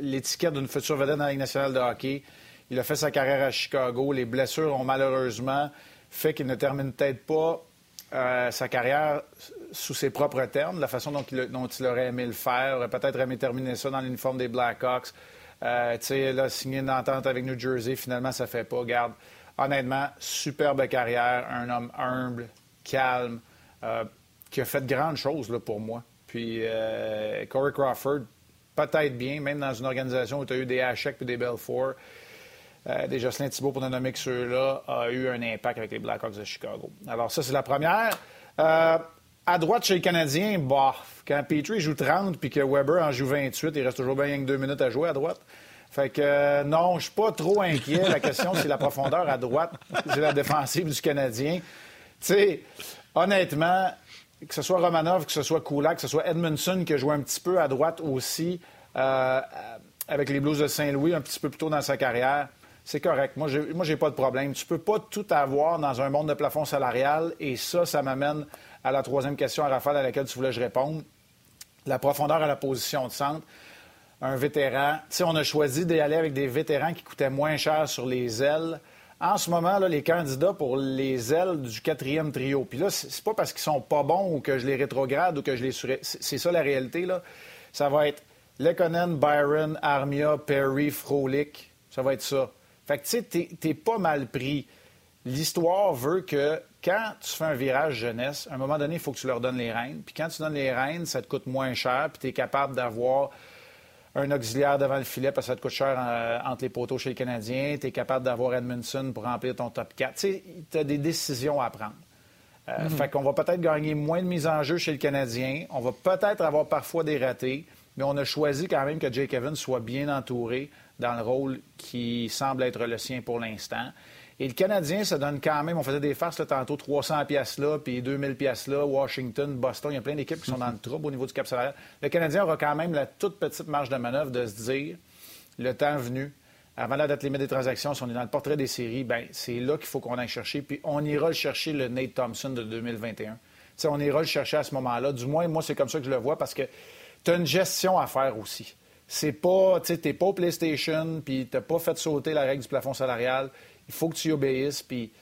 l'étiquette d'une future vedette dans la Ligue nationale de hockey. Il a fait sa carrière à Chicago. Les blessures ont malheureusement fait qu'il ne termine peut-être pas euh, sa carrière sous ses propres termes, la façon dont il, aurait aimé le faire, aurait peut-être aimé terminer ça dans l'uniforme des Blackhawks. Euh, tu sais, là, signer une entente avec New Jersey, finalement, ça fait pas. Garde, honnêtement, superbe carrière, un homme humble, calme, euh, qui a fait de grandes choses là, pour moi. Puis Corey Crawford, peut-être bien, même dans une organisation où tu as eu des Hachek et des Belfort. Euh, des Jocelyn Thibault, pour ne nommer que ceux-là, a eu un impact avec les Blackhawks de Chicago. Alors, ça, c'est la première. Euh, à droite, chez les Canadiens, bof. Quand Petrie joue 30 puis que Weber en joue 28, il reste toujours bien que deux minutes à jouer à droite. Fait que euh, non, je suis pas trop inquiet. La question, c'est la profondeur à droite. C'est la défensive du Canadien. Tu sais, honnêtement, que ce soit Romanov, que ce soit Kulak, que ce soit Edmondson qui a joué un petit peu à droite aussi avec les Blues de Saint-Louis un petit peu plus tôt dans sa carrière c'est correct. Moi, moi, j'ai pas de problème. Tu peux pas tout avoir dans un monde de plafond salarial. Et ça, ça m'amène à la troisième question à Raphaël à laquelle tu voulais que je réponde. La profondeur à la position de centre. Un vétéran. Tu sais, on a choisi d'y aller avec des vétérans qui coûtaient moins cher sur les ailes. En ce moment, les candidats pour les ailes du quatrième trio. Puis là, c'est pas parce qu'ils sont pas bons ou que je les rétrograde ou que je les sur... C'est ça la réalité, là. Ça va être Lekonen, Byron, Armia, Perry, Frolic. Ça va être ça. Fait que, tu sais, t'es pas mal pris. L'histoire veut que quand tu fais un virage jeunesse, à un moment donné, il faut que tu leur donnes les rênes. Puis quand tu donnes les rênes, ça te coûte moins cher, puis tu es capable d'avoir un auxiliaire devant le filet parce que ça te coûte cher euh, entre les poteaux chez les Canadiens. Tu es capable d'avoir Edmondson pour remplir ton top 4. Tu as des décisions à prendre. Euh, mm-hmm. Fait qu'on va peut-être gagner moins de mise en jeu chez le Canadien. On va peut-être avoir parfois des ratés, mais on a choisi quand même que Jake Evans soit bien entouré dans le rôle qui semble être le sien pour l'instant. Et le Canadien se donne quand même, on faisait des farces là, tantôt, 300 pièces là, puis 2000 pièces là, Washington, Boston, il y a plein d'équipes qui sont dans le trouble au niveau du cap salarial. Le Canadien aura quand même la toute petite marge de manœuvre de se dire, le temps venu, avant la date limite des transactions, si on est dans le portrait des séries, ben c'est là qu'il faut qu'on aille chercher, puis on ira le chercher le Nate Thompson de 2021. T'sais, on ira le chercher à ce moment-là. Du moins, moi, c'est comme ça que je le vois, parce que tu as une gestion à faire aussi c'est pas, tu n'es pas au PlayStation, puis tu n'as pas fait sauter la règle du plafond salarial. Il faut que tu y obéisses. Puis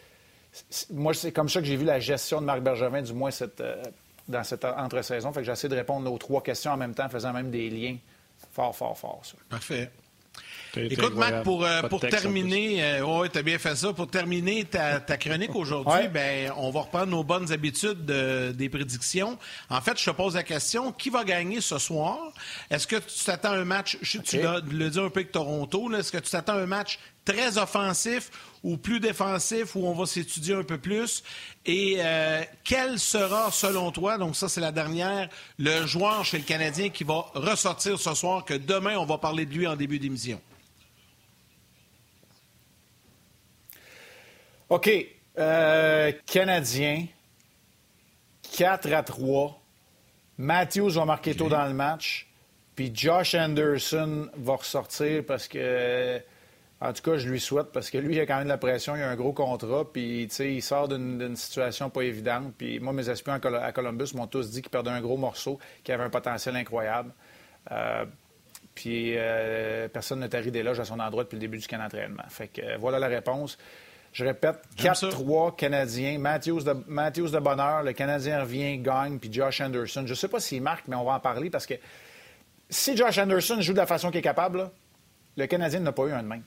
moi, c'est comme ça que j'ai vu la gestion de Marc Bergevin, du moins cette, euh, dans cette entre-saison. Fait que j'essaie de répondre aux trois questions en même temps, faisant même des liens fort, fort, fort. Parfait. Écoute, Mac, pour, euh, pour terminer, euh, bien fait ça. Pour terminer ta, chronique aujourd'hui, ben, on va reprendre nos bonnes habitudes des prédictions. En fait, je te pose la question qui va gagner ce soir? Est-ce que tu t'attends un match, je, tu le dis un peu avec Toronto, est-ce que tu t'attends un match très offensif ou plus défensif où on va s'étudier un peu plus? Et euh, quel sera, selon toi, donc ça c'est la dernière, le joueur chez le Canadien qui va ressortir ce soir, que demain on va parler de lui en début d'émission? OK. Euh, Canadien, 4 à 3. Matthews va marquer tôt dans le match. Puis Josh Anderson va ressortir parce que, en tout cas, je lui souhaite parce que lui, il a quand même de la pression, il a un gros contrat, puis il sort d'une situation pas évidente. Puis moi, mes espions à Columbus m'ont tous dit qu'il perdait un gros morceau, qu'il avait un potentiel incroyable. Euh, puis euh, personne ne tarit des loges à son endroit depuis le début du camp d'entraînement. Fait que voilà la réponse. Je répète, 4-3 Canadiens. Matthews de, Matthews de bonheur. Le Canadien revient, gagne, puis Josh Anderson. Je ne sais pas s'il marque, mais on va en parler parce que si Josh Anderson joue de la façon qu'il est capable, le Canadien n'a pas eu un de même.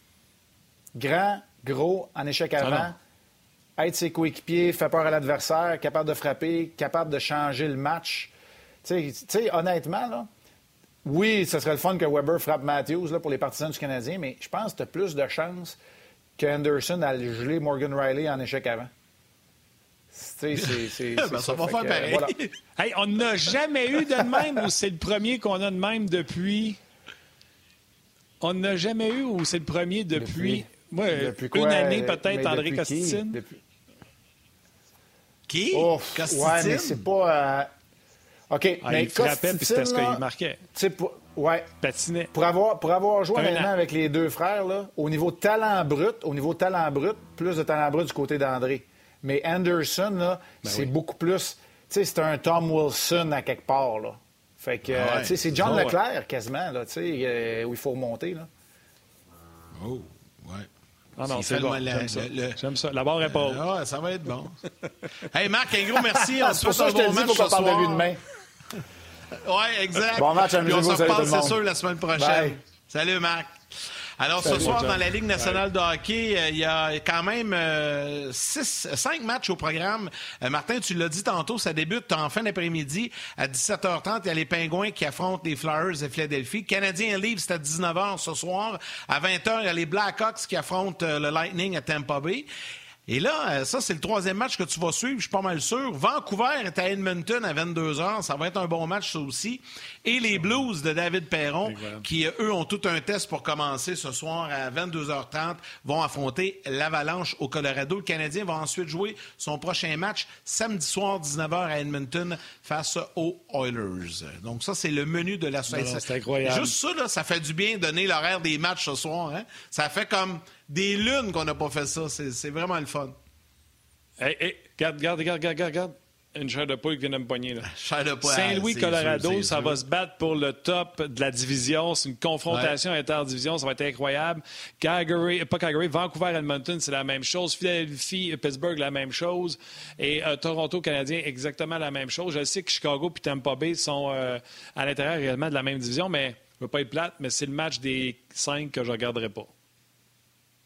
Grand, gros, en échec ah avant, être ses coéquipiers, fait peur à l'adversaire, capable de frapper, capable de changer le match. Tu sais, honnêtement, là, oui, ce serait le fun que Weber frappe Matthews là, pour les partisans du Canadien, mais je pense que tu as plus de chances qu'Anderson à geler Morgan Riley en échec avant. C'est, ben, ça, va faire pareil. hey, on n'a jamais eu de même ou c'est le premier qu'on a de même depuis? On n'a jamais eu ou c'est le premier depuis. depuis... une année peut-être, André Costitine. Qui? Depuis... qui? ouais, mais c'est pas. Euh, OK, ah, mais il frappait puis c'était ce qu'il marquait. Pour, ouais. Patinait. Pour avoir, pour avoir joué maintenant avec les deux frères, là, au niveau talent brut, au niveau talent brut, plus de talent brut du côté d'André. Mais Anderson, là, ben c'est beaucoup plus. Tu sais, c'est un Tom Wilson à quelque part, là. Fait que, ah tu sais, c'est John Leclerc quasiment, là, tu sais, euh, où il faut remonter, là. Oh, ouais. Ah non, c'est bon. J'aime ça. Le... ça. La barre est pas haute. Ah, ça va être bon. hey, Marc, un gros merci. On se souhaite un bon match ce soir. De main. Oui, exact. Bon match, Puis on se reparle, c'est sûr, la semaine prochaine. Salut, Marc. Alors, ce soir, dans la Ligue nationale de hockey, euh, il y a quand même euh, six, cinq matchs au programme. Euh, Martin, tu l'as dit tantôt, ça débute en fin d'après-midi à 17h30. Il y a les Pingouins qui affrontent les Flyers de Philadelphie. Canadiens Leafs, c'est à 19h ce soir. À 20h, il y a les Blackhawks qui affrontent le Lightning à Tampa Bay. Et là, euh, ça, c'est le troisième match que tu vas suivre, je suis pas mal sûr. Vancouver est à Edmonton à 22 h. Ça va être un bon match, ça aussi. Et les Blues de David Perron, qui, eux, ont tout un test pour commencer ce soir à 22h30, vont affronter l'Avalanche au Colorado. Le Canadien va ensuite jouer son prochain match samedi soir, 19h à Edmonton, face aux Oilers. Donc, ça, c'est le menu de la soirée. C'est incroyable. Juste ça, là, ça fait du bien de donner l'horaire des matchs ce soir. Hein? Ça fait comme des lunes qu'on n'a pas fait ça. C'est vraiment le fun. Hey, hey, regarde, regarde, regarde, regarde, regarde. Une chair de poule qui vient de me pogner. Là. Saint-Louis, Colorado, ça va se battre pour le top de la division. C'est une confrontation ouais. interdivision. Ça va être incroyable. Calgary, pas Calgary, Vancouver, Edmonton, c'est la même chose. Philadelphie, Pittsburgh, la même chose. Et euh, Toronto, Canadien, exactement la même chose. Je sais que Chicago et Tampa Bay sont euh, à l'intérieur réellement de la même division, mais je ne veux pas être plate, mais c'est le match des cinq que je ne regarderai pas.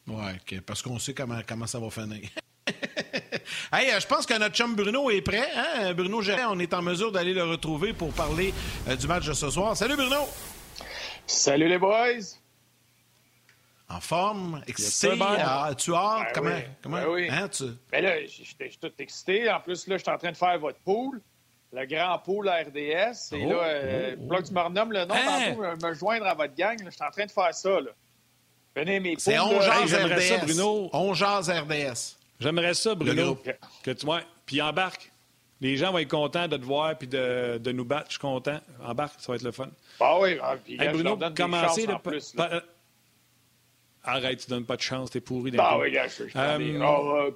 Oui, parce qu'on sait comment, comment ça va finir. hey, euh, je pense que notre chum Bruno est prêt. Hein? Bruno Gérin, on est en mesure d'aller le retrouver pour parler euh, du match de ce soir. Salut Bruno! Salut les boys! En forme, excité, ah, tu as ben comment, oui. comment? ben oui. hein, tu... ben là, je suis tout excité. En plus, là, je suis en train de faire votre pool, le grand pool RDS. Et oh, là, euh, oh, oh. que tu me renommes le nom, hein? tantôt, me joindre à votre gang. je suis en train de faire ça. Là. Venez mes C'est On RDS. Ça, Bruno. On RDS. J'aimerais ça, Bruno, que tu vois. Puis embarque. Les gens vont être contents de te voir puis de, de nous battre. Je suis content. Embarque, ça va être le fun. Ah oui, ah, puis hey, Bruno, commencez le. Plus, euh, Arrête, tu donnes pas de chance, t'es pourri. Ah oui, gars, je suis. Euh...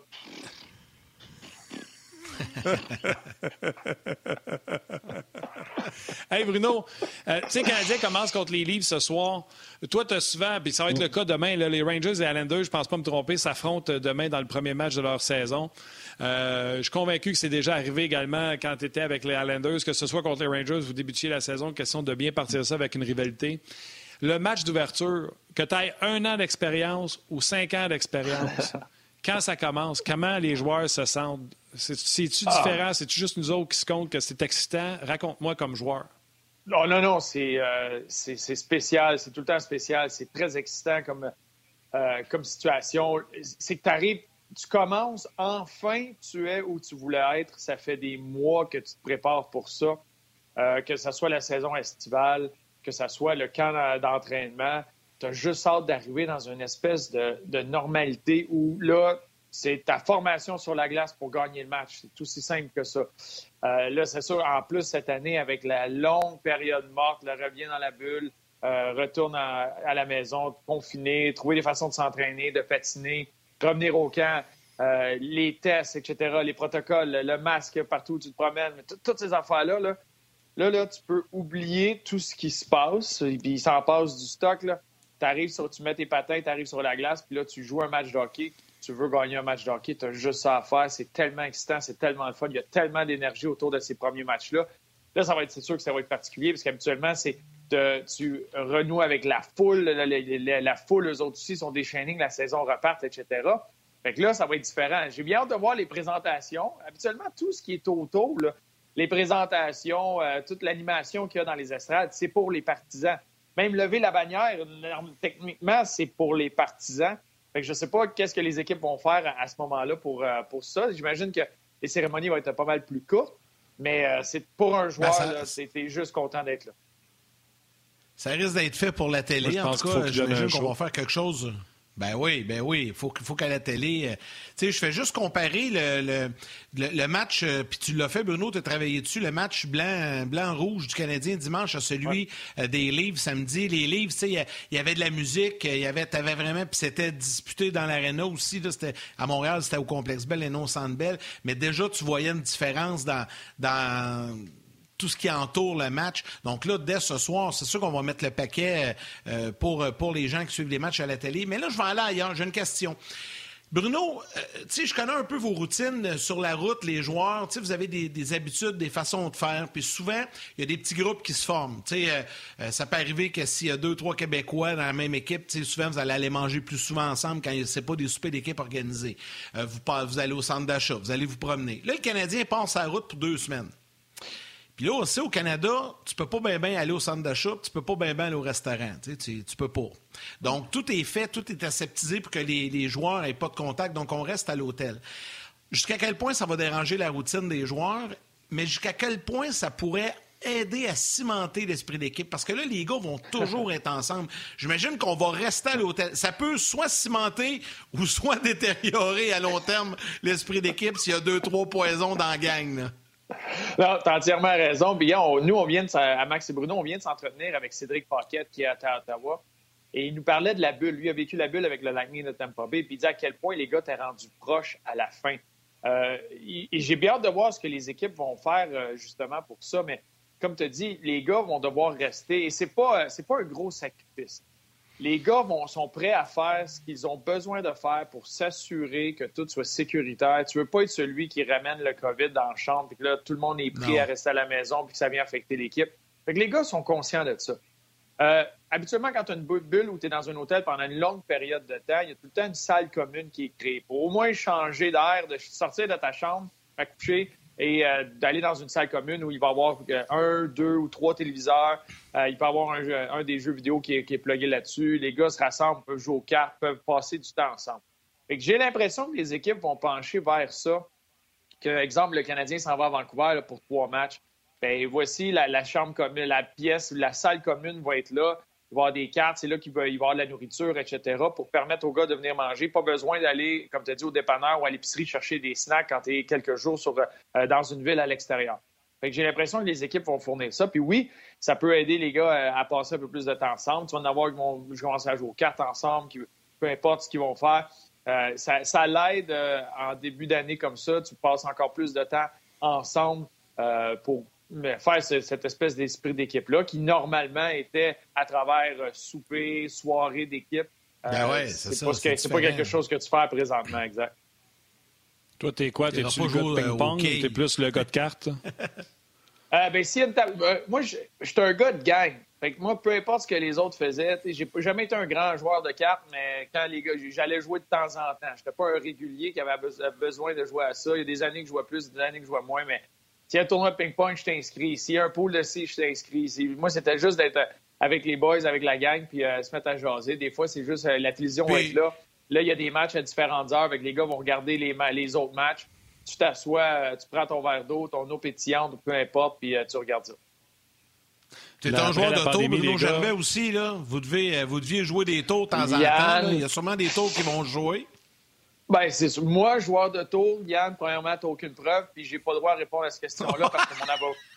Hey Bruno, euh, tu sais, Canadien commence contre les Leafs ce soir. Toi, tu as souvent, puis ça va être le cas demain, les Rangers et Islanders, je pense pas me tromper, s'affrontent demain dans le premier match de leur saison. Euh, je suis convaincu que c'est déjà arrivé également quand tu étais avec les Islanders, que ce soit contre les Rangers, vous débutiez la saison, question de bien partir ça avec une rivalité. Le match d'ouverture, que tu aies un an d'expérience ou cinq ans d'expérience, quand ça commence, comment les joueurs se sentent? C'est-tu ah. différent? C'est-tu juste nous autres qui se comptent que c'est excitant? Raconte-moi comme joueur. Non, non, non, c'est euh, spécial. C'est tout le temps spécial. C'est très excitant comme, euh, comme situation. C'est que tu arrives, tu commences, enfin, tu es où tu voulais être. Ça fait des mois que tu te prépares pour ça. Euh, que ce soit la saison estivale, que ce soit le camp d'entraînement. Tu as juste hâte d'arriver dans une espèce de, normalité où là, c'est ta formation sur la glace pour gagner le match. C'est aussi simple que ça. Euh, là, c'est sûr, en plus, cette année, avec la longue période morte, le revient dans la bulle, euh, retourne à, la maison, confiné, trouver des façons de s'entraîner, de patiner, revenir au camp, euh, les tests, etc., les protocoles, le masque partout où tu te promènes, toutes ces affaires-là, là, là, là, tu peux oublier tout ce qui se passe, et puis il s'en passe du stock. Là. Sur, tu mets tes patins, tu arrives sur la glace, puis là, tu joues un match de hockey tu veux gagner un match de hockey, tu as juste ça à faire. C'est tellement excitant, c'est tellement le fun. Il y a tellement d'énergie autour de ces premiers matchs-là. Là, ça va être, c'est sûr que ça va être particulier parce qu'habituellement, c'est tu renoues avec la foule. La, foule, eux autres aussi, sont déchaînés, la saison reparte, etc. Fait que là, ça va être différent. J'ai bien hâte de voir les présentations. Habituellement, tout ce qui est autour, les présentations, euh, toute l'animation qu'il y a dans les estrades, c'est pour les partisans. Même lever la bannière, techniquement, c'est pour les partisans. Fait que je ne sais pas qu'est-ce que les équipes vont faire à, ce moment-là pour, euh, pour ça. J'imagine que les cérémonies vont être pas mal plus courtes, mais euh, c'est pour un joueur, ben, c'était juste content d'être là. Ça risque d'être fait pour la télé. en tout cas, j'imagine qu'on va faire quelque chose. Ben oui, ben oui. Il faut, faut qu'à la télé. Euh, tu sais, je fais juste comparer le, le, match, euh, puis tu l'as fait, Bruno, tu as travaillé dessus, le match blanc, blanc-rouge du Canadien dimanche à celui euh, des livres samedi. Les livres, tu sais, il y, avait de la musique, il y avait, t'avais vraiment, puis c'était disputé dans l'aréna aussi. Là, c'était, à Montréal, c'était au Complexe Bell et non au Centre Bell. Mais déjà, tu voyais une différence dans. dans tout ce qui entoure le match. Donc là, dès ce soir, c'est sûr qu'on va mettre le paquet euh, pour, pour les gens qui suivent les matchs à la télé. Mais là, je vais aller ailleurs. J'ai une question. Bruno, euh, je connais un peu vos routines sur la route, les joueurs. Tu vous avez des, habitudes, des façons de faire. Puis souvent, il y a des petits groupes qui se forment. Euh, ça peut arriver que s'il y a deux, trois Québécois dans la même équipe, tu souvent, vous allez aller manger plus souvent ensemble quand c'est pas des soupers d'équipe organisés. vous, vous allez au centre d'achat, vous allez vous promener. Là, le Canadien passe la route pour deux semaines. Puis là, aussi, au Canada, tu peux pas bien bien aller au centre d'achat, tu peux pas bien bien aller au restaurant. Tu, sais, tu, peux pas. Donc, tout est fait, tout est aseptisé pour que les, joueurs n'aient pas de contact. Donc, on reste à l'hôtel. Jusqu'à quel point ça va déranger la routine des joueurs, mais jusqu'à quel point ça pourrait aider à cimenter l'esprit d'équipe? Parce que là, les gars vont toujours être ensemble. J'imagine qu'on va rester à l'hôtel. Ça peut soit cimenter ou soit détériorer à long terme l'esprit d'équipe s'il y a deux, trois poisons dans la gang. Non, tu as entièrement raison. nous, on vient à Max et Bruno, on vient de s'entretenir avec Cédric Paquette qui est à Ottawa. Et il nous parlait de la bulle. Lui a vécu la bulle avec le Lightning de Tampa Bay. Puis il dit à quel point les gars t'ont rendu proche à la fin. Euh, et j'ai bien hâte de voir ce que les équipes vont faire euh, justement pour ça. Mais comme tu dit, les gars vont devoir rester. Et c'est pas, c'est pas un gros sacrifice les gars vont, sont prêts à faire ce qu'ils ont besoin de faire pour s'assurer que tout soit sécuritaire. Tu veux pas être celui qui ramène le COVID dans la chambre et que là, tout le monde est prêt à rester à la maison puis que ça vient affecter l'équipe. Fait que les gars sont conscients de ça. Euh, habituellement, quand tu as une bulle où tu es dans un hôtel pendant une longue période de temps, il y a tout le temps une salle commune qui est créée pour au moins changer d'air, de sortir de ta chambre, à coucher, et euh, d'aller dans une salle commune où il va y avoir euh, un, deux ou trois téléviseurs. Euh, il peut y avoir un, des jeux vidéo qui est, qui plugué là-dessus. Les gars se rassemblent, peuvent jouer aux cartes, peuvent passer du temps ensemble. j'ai l'impression que les équipes vont pencher vers ça. Que, exemple, le Canadien s'en va à Vancouver pour trois matchs. Bien, voici la, la chambre commune, la pièce, la salle commune va être là il va avoir des cartes, c'est là qu'il va y avoir de la nourriture, etc., pour permettre aux gars de venir manger. Pas besoin d'aller, comme tu as dit, au dépanneur ou à l'épicerie chercher des snacks quand tu es quelques jours sur, euh, dans une ville à l'extérieur. j'ai l'impression que les équipes vont fournir ça. Puis oui, ça peut aider les gars euh, à passer un peu plus de temps ensemble. Tu vas en avoir qui vont commencer à jouer aux cartes ensemble, peu importe ce qu'ils vont faire. Euh, ça, l'aide en début d'année comme ça. Tu passes encore plus de temps ensemble pour faire cette espèce d'esprit d'équipe-là qui, normalement, était à travers euh, souper, soirée d'équipe. Ben euh, c'est Pas, pas quelque chose que tu fais présentement, exact. Toi, t'es quoi? T'es-tu le gars de ping-pong ou t'es plus le gars de cartes? euh, ben, si moi, je suis un gars de gang. Fait que moi, peu importe ce que les autres faisaient, j'ai jamais été un grand joueur de cartes, mais quand les gars, j'allais jouer de temps en temps. J'étais pas un régulier qui avait besoin de jouer à ça. Il y a des années que je jouais plus, des années que je jouais moins, mais s'il y a un tournoi de ping-pong, je t'inscris. S'il y a un pool de C, je t'inscris. Moi, c'était juste d'être euh, avec les boys, avec la gang, puis euh, se mettre à jaser. Des fois, c'est juste euh, la télévision va être là. Là, il y a des matchs à différentes heures. Avec les gars vont regarder les, les autres matchs. Tu t'assois, tu prends ton verre d'eau, ton eau pétillante, peu importe, puis tu regardes ça. Tu es un joueur de tour, Bruno Gervais aussi, là. Vous, devez, vous deviez jouer des tours de temps en temps. Il y a sûrement des tours qui vont jouer. Ben, c'est Moi, joueur de tour, Yann, premièrement, tu aucune preuve, puis j'ai pas le droit à répondre à cette question-là parce que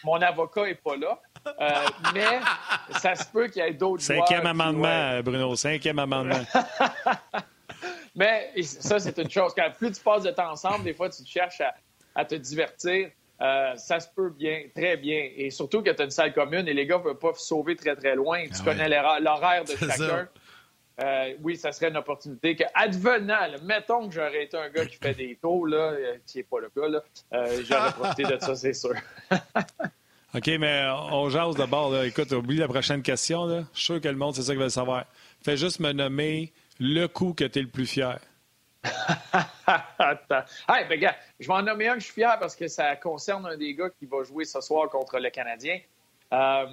mon, avocat n'est pas là. Euh, mais ça se peut qu'il y ait d'autres joueurs. Cinquième amendement, Bruno, cinquième amendement. mais ça, c'est une chose. Quand plus tu passes de temps ensemble, des fois, tu cherches à, te divertir. Euh, ça se peut bien, très bien. Et surtout que tu as une salle commune et les gars ne peuvent pas sauver très, très loin. Tu ah connais l'horaire de chacun. Euh, oui, ça serait une opportunité que, advenant, mettons que j'aurais été un gars qui fait des taux, là, euh, qui n'est pas le cas, là, euh, j'aurais profité de ça, c'est sûr. OK, mais on jase d'abord. Écoute, oublie la prochaine question. Là. Je suis sûr que le monde, c'est ça qu'il veut savoir. Fais juste me nommer le coup que tu es le plus fier. hey, ben, gars, je vais en nommer un que je suis fier parce que ça concerne un des gars qui va jouer ce soir contre le Canadien. Euh,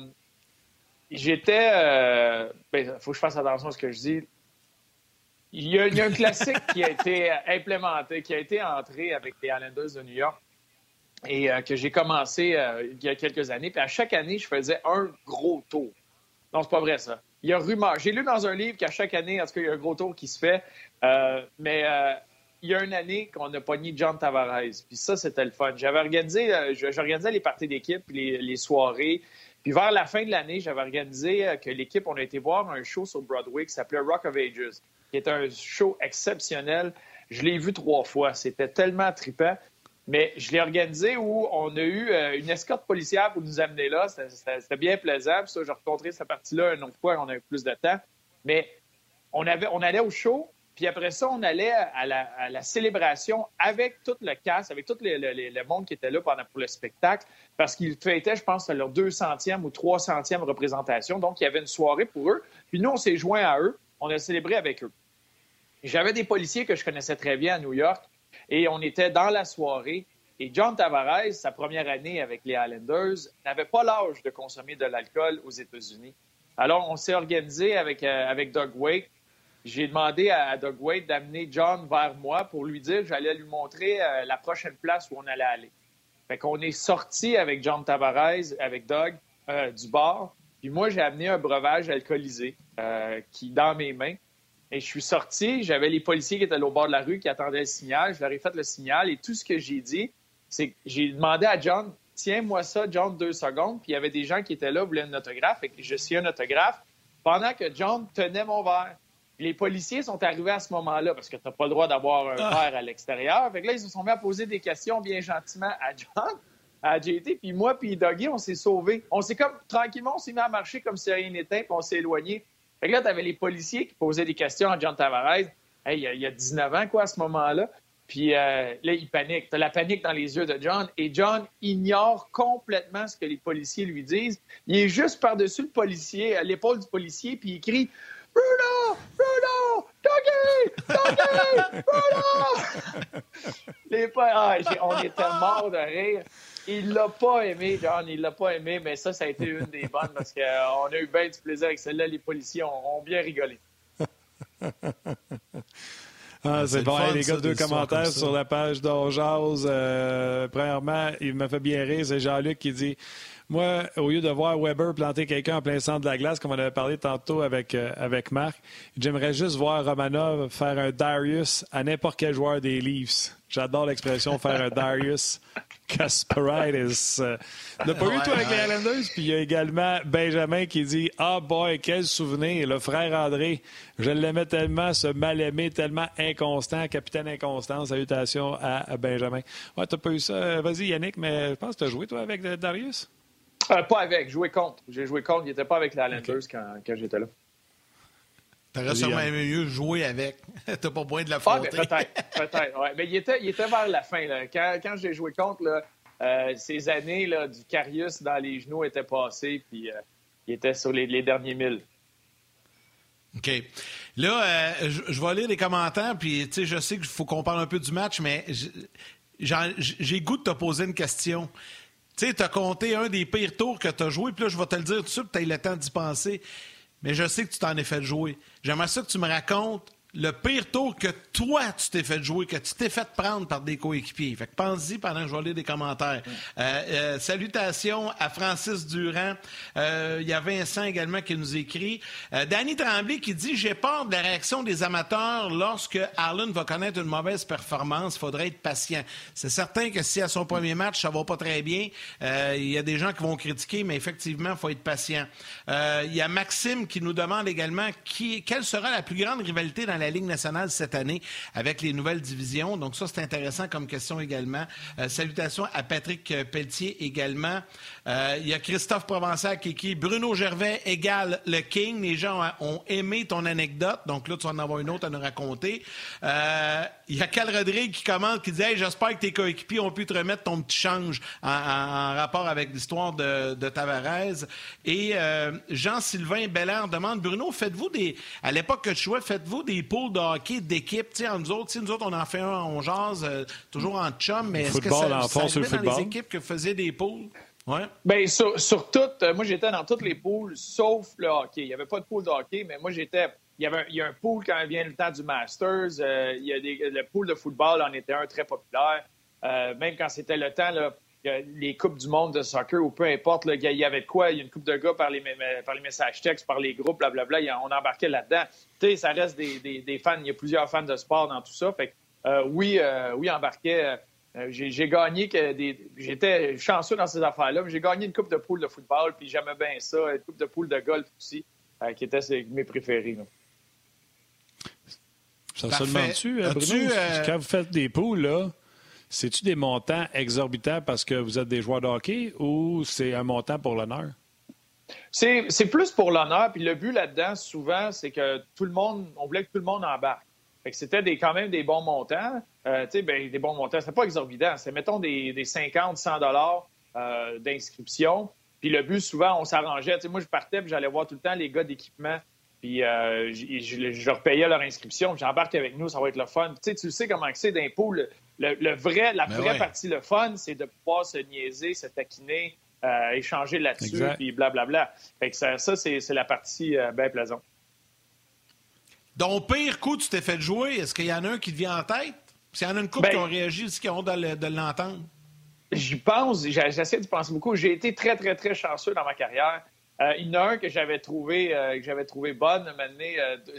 j'étais. Euh, ben, faut que je fasse attention à ce que je dis. Il y, a, un classique qui a été implémenté, qui a été entré avec les Islanders de New York et euh, que j'ai commencé il y a quelques années. Puis à chaque année, je faisais un gros tour. Non, c'est pas vrai, ça. Il y a rumeur. J'ai lu dans un livre qu'à chaque année, en tout cas, il y a un gros tour qui se fait. mais il y a une année qu'on a pogné John Tavares. Puis ça, c'était le fun. J'avais organisé, j'organisais les parties d'équipe, les, soirées. Puis vers la fin de l'année, j'avais organisé euh, que l'équipe, on a été voir un show sur Broadway qui s'appelait Rock of Ages, qui est un show exceptionnel. Je l'ai vu trois fois. C'était tellement trippant. Mais je l'ai organisé où on a eu euh, une escorte policière pour nous amener là. C'était bien plaisant. Puis ça, j'ai rencontré cette partie-là une autre fois, on a eu plus de temps. Mais on allait au show, puis après ça, on allait à la, célébration avec tout le cast, avec tout le, monde qui était là pendant, pour le spectacle, parce qu'ils fêtaient, je pense, leur 200e ou 300e représentation. Donc, il y avait une soirée pour eux. Puis nous, on s'est joints à eux. On a célébré avec eux. J'avais des policiers que je connaissais très bien à New York et on était dans la soirée. Et John Tavares, sa première année avec les Islanders, n'avait pas l'âge de consommer de l'alcool aux États-Unis. Alors, on s'est organisé avec, euh, avec Doug Wake j'ai demandé à Doug Wade d'amener John vers moi pour lui dire que j'allais lui montrer euh, la prochaine place où on allait aller. Fait qu'on est sorti avec John Tavares, avec Doug, euh, du bar. Puis moi, j'ai amené un breuvage alcoolisé euh, qui dans mes mains. Et je suis sorti, j'avais les policiers qui étaient au bord de la rue qui attendaient le signal. Je leur ai fait le signal et tout ce que j'ai dit, c'est que j'ai demandé à John, tiens-moi ça, John, deux secondes. Puis il y avait des gens qui étaient là, voulaient un autographe. Et je suis un autographe pendant que John tenait mon verre. Les policiers sont arrivés à ce moment-là parce que tu n'as pas le droit d'avoir un ah. verre à l'extérieur. Fait que là, ils se sont mis à poser des questions bien gentiment à John, à JT. Puis moi, puis Dougie, on s'est sauvés. On s'est comme, tranquillement, on s'est mis à marcher comme si rien n'était, puis on s'est éloigné. Fait que là, tu avais les policiers qui posaient des questions à John Tavares. Hey, il, y a, 19 ans, quoi, à ce moment-là? Puis euh, là, il panique. Tu as la panique dans les yeux de John. Et John ignore complètement ce que les policiers lui disent. Il est juste par-dessus le policier, à l'épaule du policier, puis il crie Bruno! Bruno! Dougie! Dougie! Bruno! Les ah, on était morts de rire. Il l'a pas aimé, John, il l'a pas aimé, mais ça, ça a été une des bonnes parce qu'on euh, a eu bien du plaisir avec celle-là. Les policiers ont, bien rigolé. Ah, c'est bon. les gars, deux commentaires sur la page d'Orjaz. Euh, premièrement, il m'a fait bien rire. C'est Jean-Luc qui dit moi, au lieu de voir Weber planter quelqu'un en plein centre de la glace, comme on avait parlé tantôt avec, euh, avec Marc, j'aimerais juste voir Romanov faire un Darius à n'importe quel joueur des Leafs. J'adore l'expression faire un Darius Kasparaitis. Euh, n'a pas eu toi avec les Islanders? Puis il y a également Benjamin qui dit Ah boy, quel souvenir, le frère André. Je l'aimais tellement, ce mal-aimé, tellement inconstant, capitaine inconstant. Salutations à Benjamin. Ouais, t'as pas eu ça. Vas-y, Yannick, mais je pense que tu as joué, toi, avec Darius? Euh, pas avec, joué contre. J'ai joué contre. Il n'était pas avec les Islanders quand, quand j'étais là. T'aurais sûrement aimé mieux jouer avec. T'as pas besoin de la ah, ben, peut-être, peut-être. Ouais. Mais il était, il était vers la fin. Là. Quand, quand j'ai joué contre, là, euh, ces années là, du Carius dans les genoux étaient passées, puis euh, il était sur les, les, derniers milles. OK. Là, euh, je, vais lire les commentaires, puis je sais qu'il faut qu'on parle un peu du match, mais j'ai goût de te poser une question. Tu sais, tu as compté un des pires tours que tu as joué, puis là, je vais te le dire tout de suite, tu as eu le temps d'y penser. Mais je sais que tu t'en es fait jouer. J'aimerais ça que tu me racontes le pire tour que toi, tu t'es fait jouer, que tu t'es fait prendre par des coéquipiers. Fait que pense-y pendant que je vais lire des commentaires. Euh, euh, salutations à Francis Durand. Euh, il y a Vincent également qui nous écrit. Danny Tremblay qui dit J'ai peur de la réaction des amateurs lorsque Allen va connaître une mauvaise performance. Il faudrait être patient. C'est certain que si à son premier match, ça va pas très bien, il y a des gens qui vont critiquer, mais effectivement, il faut être patient. Il y a Maxime qui nous demande également qui, quelle sera la plus grande rivalité dans la Ligue nationale cette année avec les nouvelles divisions. Donc ça, c'est intéressant comme question également. Euh, salutations à Patrick Pelletier également. Euh, il y a Christophe Provençal qui écrit Bruno Gervais égale le King. Les gens ont aimé ton anecdote. Donc là, tu vas en avoir une autre à nous raconter. Euh, il y a Cal Rodrigue qui commente, qui dit J'espère que tes coéquipiers ont pu te remettre ton petit change en, rapport avec l'histoire de, de, Tavares. Et Jean-Sylvain Bellard demande Bruno, faites-vous des. À l'époque que tu jouais, faites-vous des poules de hockey d'équipe? En nous autres, nous autres, on en fait un, on jase, euh, toujours en chum, mais est-ce que ça, ça dans les équipes que faisaient des poules? Ouais. Bien, sur, sur toutes, euh, moi j'étais dans toutes les poules, sauf le hockey. Il n'y avait pas de poule de hockey, mais moi j'étais. Il y, avait, il y a un pool quand vient le temps du Masters. Euh, il y a des, le pool de football en était un très populaire. même quand c'était le temps, là, les Coupes du monde de soccer ou peu importe, il y avait de quoi, il y a une coupe de gars par les, par les messages textes, par les groupes, blablabla, on embarquait là-dedans. Tu sais, ça reste des, des, fans, il y a plusieurs fans de sport dans tout ça. Fait euh, oui, euh, oui, embarquait. Euh, j'ai gagné que des. J'étais chanceux dans ces affaires-là, mais j'ai gagné une coupe de poule de football, puis j'aimais bien ça, une coupe de poule de golf aussi, qui était mes préférés. Ça se demande-tu, Bruno, quand vous faites des poules, là, c'est-tu des montants exorbitants parce que vous êtes des joueurs de hockey ou c'est un montant pour l'honneur? C'est plus pour l'honneur. Puis le but là-dedans, souvent, c'est que tout le monde, on voulait que tout le monde embarque. c'était des, quand même des bons montants. Euh, ben, des bons montants, c'est pas exorbitant. C'est, mettons, des, des 50, 100 dollars euh, d'inscription. Puis le but, souvent, on s'arrangeait. moi, je partais puis j'allais voir tout le temps les gars d'équipement. Puis euh, je, leur payais leur inscription. J'embarque avec nous, ça va être le fun. tu sais comment c'est d'impôt. Le, vrai, la ben vraie partie, le fun, c'est de pouvoir se niaiser, se taquiner, euh, échanger là-dessus, puis blablabla. Fait que ça, ça c'est la partie euh, bien plaisante. Donc, pire coup, tu t'es fait jouer, est-ce qu'il y en a un qui te vient en tête? S'il y en a une couple qui ben ont réagi aussi, qui ont de l'entendre? J'y pense, j'essaie d'y penser beaucoup. J'ai été très, très, très chanceux dans ma carrière. Euh, il y en a un que j'avais trouvé, que j'avais trouvé bonne.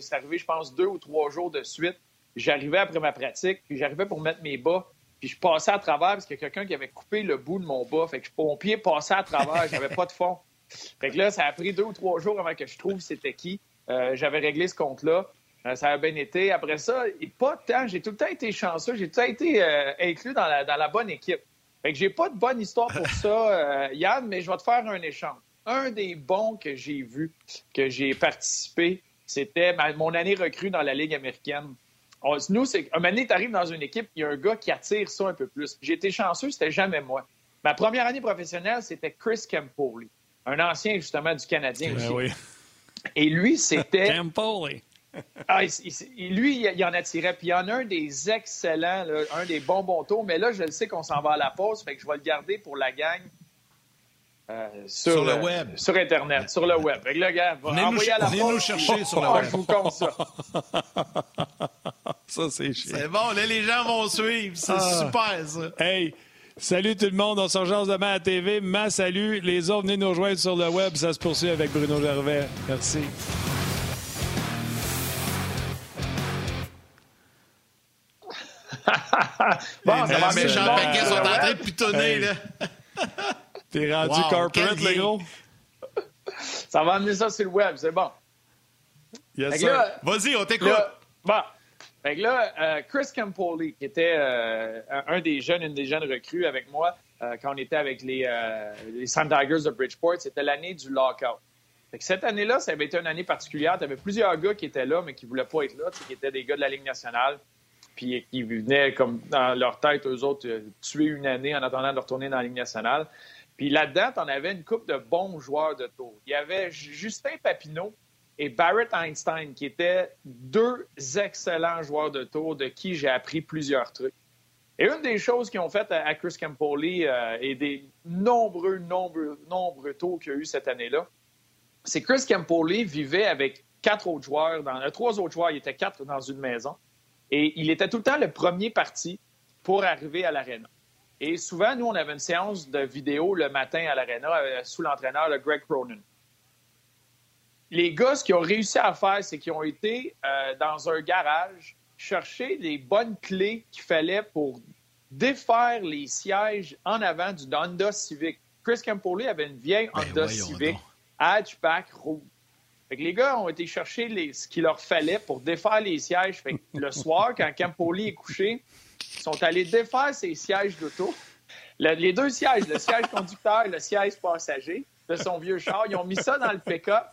c'est arrivé, je pense, deux ou trois jours de suite. J'arrivais après ma pratique, puis j'arrivais pour mettre mes bas, puis je passais à travers parce qu'il y a quelqu'un qui avait coupé le bout de mon bas. Fait que mon pied passait à travers, j'avais pas de fond. Fait que là, ça a pris deux ou trois jours avant que je trouve c'était qui. Euh, j'avais réglé ce compte-là. Euh, ça a bien été. Après ça, pas tant. J'ai tout le temps été chanceux. J'ai tout le temps été euh, inclus dans la, dans la, bonne équipe. Fait que j'ai pas de bonne histoire pour ça, Yann, mais je vais te faire un échange. Un des bons que j'ai vu, que j'ai participé, c'était mon année recrue dans la Ligue américaine nous, c'est un moment donné, tu arrives dans une équipe, il y a un gars qui attire ça un peu plus. J'ai été chanceux, c'était jamais moi. Ma première année professionnelle, c'était Chris Campoli, un ancien justement du Canadien ben aussi. Et lui, c'était. Campoli. ah, lui, il, en attirait. Puis il y en a un des excellents, un des bons bons tours. Mais là, je le sais qu'on s'en va à la pause, fait que je vais le garder pour la gang. Euh, sur, le euh, web. Sur Internet, sur le web. Fait que là, gars, va envoyer à la Venez nous chercher sur le web. Je vous compte ça. ça, c'est chiant. C'est bon, là, les gens vont suivre. C'est ah. super, ça. Hey! Salut tout le monde, on s'urgence demain à la TV. Ma salut. Les autres, venez nous rejoindre sur le web. Ça se poursuit avec Bruno Gervais. Merci. bon, les ça méchants paquets sont en train de pitonner, là. T'es rendu corporate, les gros? Ça va amener ça sur le web, c'est bon. Vas-y, on t'écoute. Bon. Là, euh, Chris Campoli, qui était euh, un des jeunes, une des jeunes recrues avec moi euh, quand on était avec les, les Sun Tigers de Bridgeport, c'était l'année du lockout. Fait que cette année-là, ça avait été une année particulière. Tu avais plusieurs gars qui étaient là, mais qui ne voulaient pas être là, qui étaient des gars de la Ligue nationale, puis qui venaient, comme dans leur tête, eux autres, tuer une année en attendant de retourner dans la Ligue nationale. Puis là-dedans, on avait une coupe de bons joueurs de tour. Il y avait Justin Papineau et Barrett Einstein, qui étaient deux excellents joueurs de tour de qui j'ai appris plusieurs trucs. Et une des choses qu'ils ont fait à Chris Campoli euh, et des nombreux, nombreux, nombreux tours qu'il y a eu cette année-là, c'est que Chris Campoli vivait avec quatre autres joueurs, dans, euh, trois autres joueurs, il était quatre dans une maison. Et il était tout le temps le premier parti pour arriver à l'aréna. Et souvent, nous, on avait une séance de vidéo le matin à l'Arena euh, sous l'entraîneur, le Greg Cronin. Les gars, ce qu'ils ont réussi à faire, c'est qu'ils ont été euh, dans un garage chercher les bonnes clés qu'il fallait pour défaire les sièges en avant du Honda Civic. Chris Campoli avait une vieille ben Honda Civic hatchback rouge. les gars ont été chercher ce qu'il leur fallait pour défaire les sièges. le soir, quand Campoli est couché, ils sont allés défaire ces sièges d'auto. les deux sièges, le siège conducteur et le siège passager de son vieux char, ils ont mis ça dans le pick-up.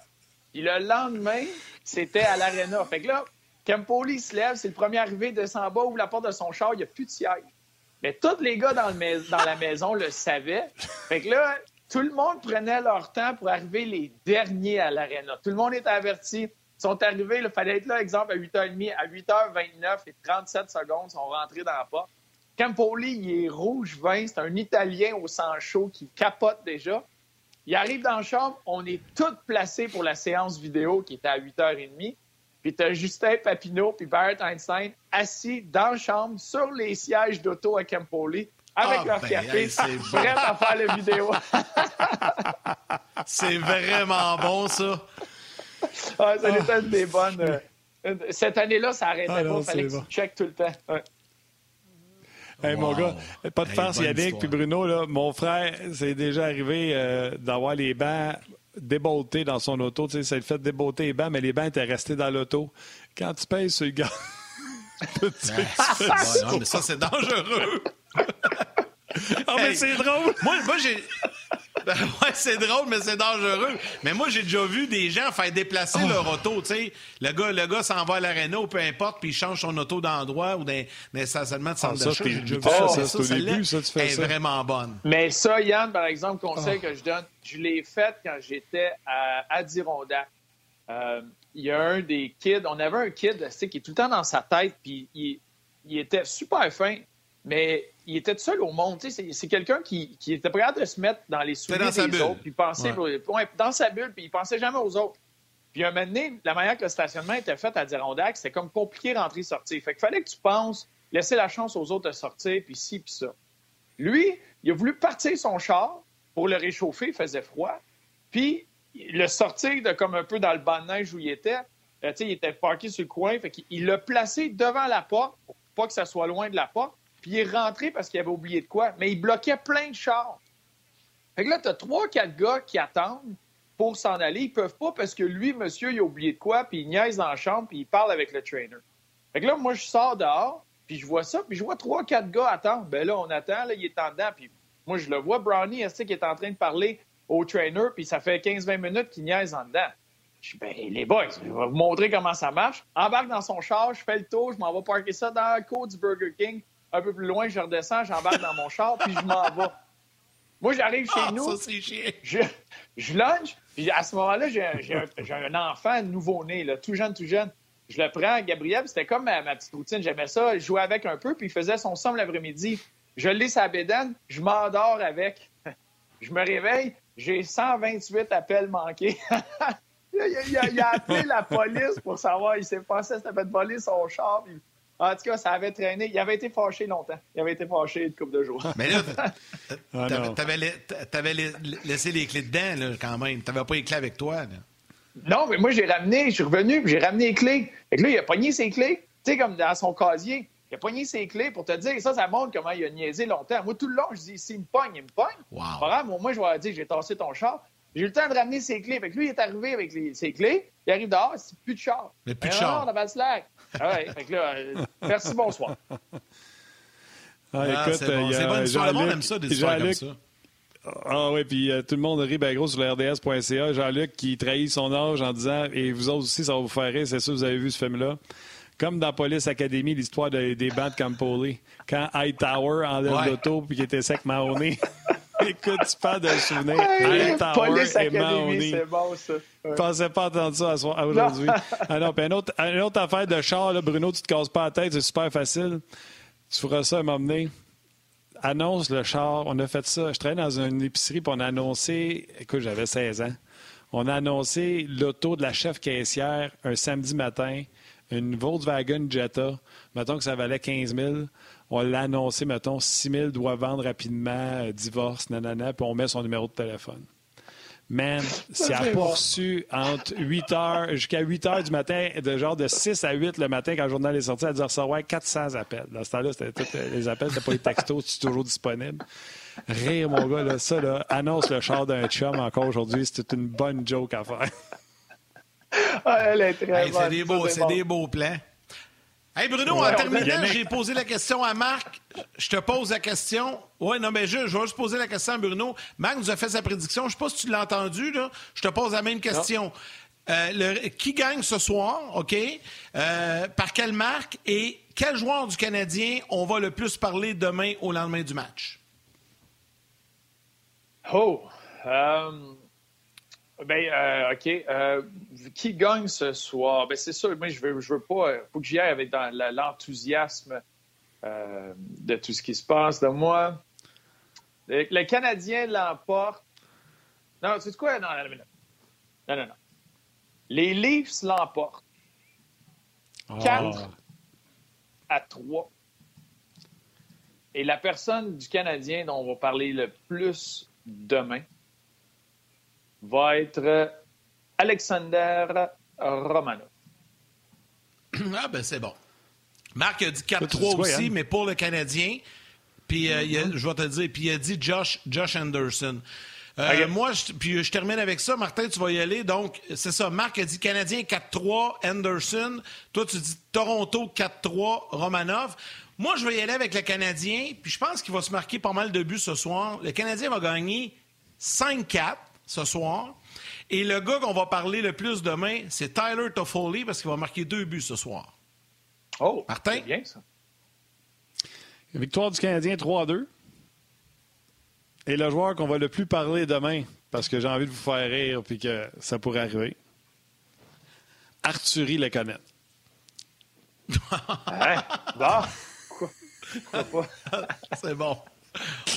Le lendemain, c'était à l'aréna. Fait que là, Campoli se lève, c'est le premier arrivé, descend bas, ouvre la porte de son char, il n'y a plus de siège. Mais tous les gars dans, la maison le savaient. Fait que là, tout le monde prenait leur temps pour arriver les derniers à l'aréna. Tout le monde était averti. sont arrivés, il fallait être là, exemple, à 8h30, à 8h29 et 37 secondes, ils sont rentrés dans la porte. Campoli, il est rouge vin, c'est un Italien au sang chaud qui capote déjà. Il arrive dans la chambre, on est tous placés pour la séance vidéo qui était à 8h30. Puis tu as Justin Papineau puis Barrett Einstein assis dans la chambre sur les sièges d'auto à Campoli avec ah, leur ben, café, prêts à faire la vidéo. c'est vraiment bon, ça. Ah, ça était une des bonnes. Euh, cette année-là, ça arrêtait ah, pas. Il fallait que tu check tout le temps. Hey, Mon gars, pas de farce, Yannick puis Bruno. Là, mon frère, c'est déjà arrivé euh, d'avoir les bancs déboltés dans son auto. Tu sais, ça le fait débolter les bancs, mais les bancs étaient restés dans l'auto. Quand tu payes sur le gars, mais ça, c'est dangereux. Ah, mais c'est drôle. Moi, moi j'ai. Ben ouais, c'est drôle, mais c'est dangereux. Mais moi, j'ai déjà vu des gens faire déplacer oh. leur auto, tu sais. Le gars, le gars s'en va à l'aréna ou peu importe, puis il change son auto d'endroit ou dans stationnement de centre ah, d'achat. J'ai déjà vu ça. ça, ça, début, ça, tu fais est vraiment bonne. Mais ça, Yann, par exemple, conseil oh. que je donne, je l'ai fait quand j'étais à Adirondack. Euh, il y a un des kids, on avait un kid qui est tout le temps dans sa tête, puis il, il était super fin, mais il était seul au monde. C'est quelqu'un qui, qui, était prêt de se mettre dans les souliers des autres, puis penser dans sa bulle, puis il pensait jamais aux autres. Puis un moment donné, la manière que le stationnement était fait à Dirondac, c'était comme compliqué rentrer-sortir. Fait qu'il fallait que tu penses, laisser la chance aux autres de sortir, puis ci, puis ça. Lui, il a voulu partir son char pour le réchauffer, il faisait froid, puis le sortir de comme un peu dans le banc de neige où il était. Euh, il était parqué sur le coin, fait qu'il l'a placé devant la porte, pour pas que ça soit loin de la porte. Puis il est rentré parce qu'il avait oublié de quoi. Mais il bloquait plein de chars. Fait que là, tu as trois, quatre gars qui attendent pour s'en aller. Ils peuvent pas parce que lui, monsieur, il a oublié de quoi, puis il niaise dans la chambre, puis il parle avec le trainer. Fait que là, moi, je sors dehors, puis je vois ça, puis je vois trois, quatre gars attendre. Ben là, on attend, là, il est en dedans, puis moi, je le vois, Brownie, est qui est en train de parler au trainer, puis ça fait 15-20 minutes qu'il niaise en dedans. Je dis, ben, les boys, je vais vous montrer comment ça marche. Embarque dans son char, je fais le tour, je m'en vais parker ça dans la cour du Burger King un peu plus loin, je redescends, j'embarque dans mon char, puis je m'en vais. Moi, j'arrive chez ah, nous. Ça, je, je lunch, puis à ce moment-là, j'ai un, un, enfant nouveau-né, tout jeune, tout jeune. Je le prends, Gabriel, c'était comme ma, petite routine. J'aimais ça, je jouais avec un peu, puis il faisait son somme l'après-midi. Je l'ai sa bédane, je m'endors avec. Je me réveille, j'ai 128 appels manqués. il, a, il, a, appelé la police pour savoir, il s'est passé, c'était fait voler son char. Puis en tout cas, ça avait traîné. Il avait été fâché longtemps. Il avait été fâché une couple de jours. Mais là, ah, t'avais laissé les clés dedans, là, quand même. T'avais pas les clés avec toi. Non, mais moi, j'ai ramené, je suis revenu, j'ai ramené les clés. Et là, il a pogné ses clés. Tu sais, comme dans son casier. Il a pogné ses clés pour te dire, ça, ça montre comment il a niaisé longtemps. Moi, tout le long, je dis, s'il me pogne, il me pogne. Wow. moi, je vais dire, j'ai tassé ton char. J'ai eu le temps de ramener ses clés. Fait que lui, il est arrivé avec ses clés. Il arrive dehors, c'est plus de char. Mais plus de char. Non, on slack. Ah ouais, fait que là, euh, merci, bonsoir. Ah, ah, écoute, c'est bon, c'est bonne histoire. Le monde aime ça, des histoires comme ça. Ah oui, puis euh, tout le monde rit bien gros sur le RDS.ca. Jean-Luc qui trahit son âge en disant, et vous autres aussi, ça va vous faire rire, c'est sûr, vous avez vu ce film-là. Comme dans Police Academy, l'histoire des bandes Campoli. Quand Hightower enlève ouais. l'auto puis qu'il était sec marronné. Écoute, tu parles d'un souvenir. Hey, Police Academy, c'est bon, ça. Je pensais pas entendre ça aujourd'hui. ah non, puis une autre, une autre affaire de char, là, Bruno, tu te casses pas la tête, c'est super facile. Tu feras ça à m'emmener. Annonce le char. On a fait ça. Je travaillais dans une épicerie, puis on a annoncé. Écoute, j'avais 16 ans. On a annoncé l'auto de la chef caissière un samedi matin, une Volkswagen Jetta. Mettons que ça valait 15 000 on l'a annoncé, mettons, 6 000 doit vendre rapidement, euh, divorce, nanana, puis on met son numéro de téléphone. Man, ça a poursu entre 8 heures jusqu'à 8 heures du matin, de genre de 6 à 8 le matin quand le journal est sorti, à dire recevoir 400 appels. Dans ce temps-là, c'était tous les appels, c'était pas les textos, c'est toujours disponible. Rire, mon gars, là, ça, là, annonce le char d'un chum encore aujourd'hui, c'était une bonne joke à faire. Ah, elle est très C'est des, beaux, des beaux plans. Hey Bruno, en terminant, j'ai posé la question à Marc. Je te pose la question. Oui, non, mais je, je vais juste poser la question à Bruno. Marc nous a fait sa prédiction. Je ne sais pas si tu l'as entendu. Là. Je te pose la même question. Euh, qui gagne ce soir, OK? Euh, par quelle marque et quel joueur du Canadien on va le plus parler demain au lendemain du match? Oh! Euh, Ben, euh, OK. Euh, qui gagne ce soir? Ben, c'est sûr, moi, je veux, je veux pas. faut que j'y aille avec l'enthousiasme de tout ce qui se passe. De moi, le, Canadien l'emporte. Non, tu sais quoi? Non, non, non. Non, non, non. Les Leafs l'emportent. 4 à 3. Et la personne du Canadien dont on va parler le plus demain va être Alexander Romanov. Ah, ben c'est bon. Marc a dit 4-3 aussi, mais pour le Canadien. Puis, euh, mm-hmm. je vais te dire, puis il a dit Josh, Josh Anderson. Euh, moi, je, puis je termine avec ça. Martin, tu vas y aller. Donc, c'est ça. Marc a dit Canadien 4-3, Anderson. Toi, tu dis Toronto 4-3, Romanov. Moi, je vais y aller avec le Canadien. Puis je pense qu'il va se marquer pas mal de buts ce soir. Le Canadien va gagner 5-4 ce soir. Et le gars qu'on va parler le plus demain, c'est Tyler Toffoli parce qu'il va marquer deux buts ce soir. Oh, Martin? C'est bien ça. Victoire du Canadien 3-2. Et le joueur qu'on va le plus parler demain, parce que j'ai envie de vous faire rire puis que ça pourrait arriver, Arthurie le connaît. hein? Quoi? C'est bon.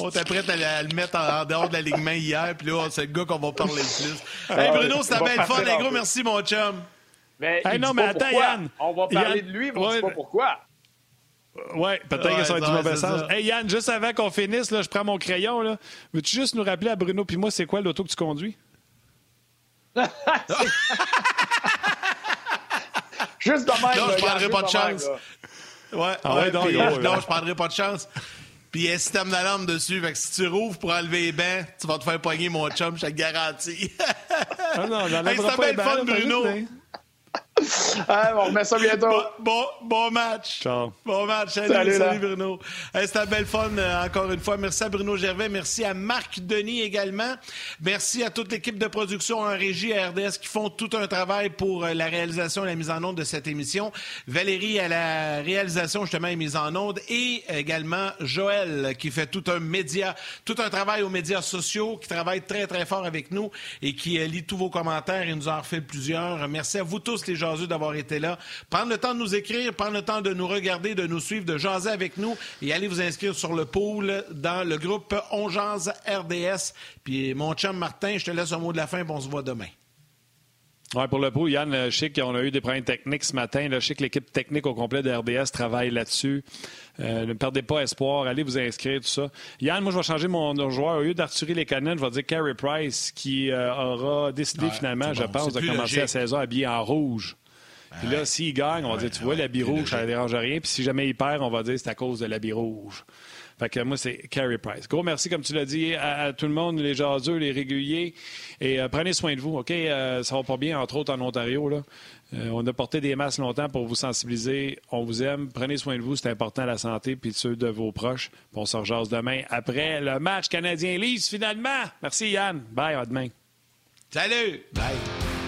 On était prêt à, le mettre en, dehors de l'alignement hier, puis là, c'est le gars qu'on va parler le plus. Hey Bruno, c'était bien le fun, les gros. Merci, mon chum. Mais non, mais attends, Yann. On va parler de lui, mais on ne sait pas pourquoi. Oui, peut-être que ça va être du mauvais sens. Hey Yann, juste avant qu'on finisse, là, je prends mon crayon. Là. Veux-tu juste nous rappeler à Bruno puis moi, c'est quoi l'auto que tu conduis? juste de même. Non, je prendrai pas de chance. Ouais, ah ouais, non, non, je prendrai pas de chance. Puis il y a un système d'alarme dessus. Fait que si tu rouvres pour enlever les bains, tu vas te faire pogner mon chum, je te garantis. ah non, on hey, C'était bien fun, Bruno. Ah, on remet ça bientôt. Bon, bon, match. Ciao. Bon match. Salut, salut, Bruno. C'était belle fun euh, encore une fois. Merci à Bruno Gervais. Merci à Marc Denis également. Merci à toute l'équipe de production en régie à RDS qui font tout un travail pour euh, la réalisation et la mise en onde de cette émission. Valérie à la réalisation justement et mise en onde et également Joël qui fait tout un média, tout un travail aux médias sociaux, qui travaille très très fort avec nous et qui euh, lit tous vos commentaires et nous en refait plusieurs. Merci à vous tous les jaseux d'avoir été là. Prendre le temps de nous écrire, prendre le temps de nous regarder, de nous suivre, de jaser avec nous et allez vous inscrire sur le pool dans le groupe On Jase RDS. Puis mon chum Martin, je te laisse un mot de la fin et on se voit demain. Oui, pour le pool, Yann, je sais qu'on a eu des problèmes techniques ce matin. Je sais que l'équipe technique au complet de RDS travaille là-dessus. Euh, ne perdez pas espoir. Allez vous inscrire, tout ça. Yann, moi, je vais changer mon joueur. Au lieu d'Arthurie les canettes, je vais dire Carey Price, qui euh, aura décidé finalement, je pense, de commencer la saison habillé en rouge. Puis là, s'il gagne, on va dire, tu vois, l'habit rouge, ça ne dérange rien. Puis si jamais il perd, on va dire, c'est à cause de l'habit rouge. Fait que moi, c'est Carey Price. Gros merci, comme tu l'as dit, à, tout le monde, les jaseux, les réguliers. Et euh, prenez soin de vous, OK? Euh, ça va pas bien, entre autres, en Ontario. Là. Euh, on a porté des masques longtemps pour vous sensibiliser. On vous aime. Prenez soin de vous. C'est important, la santé, puis ceux de vos proches. on se rejase demain après le match canadien-Lise, finalement. Merci, Yann. Bye, à demain. Salut! Bye!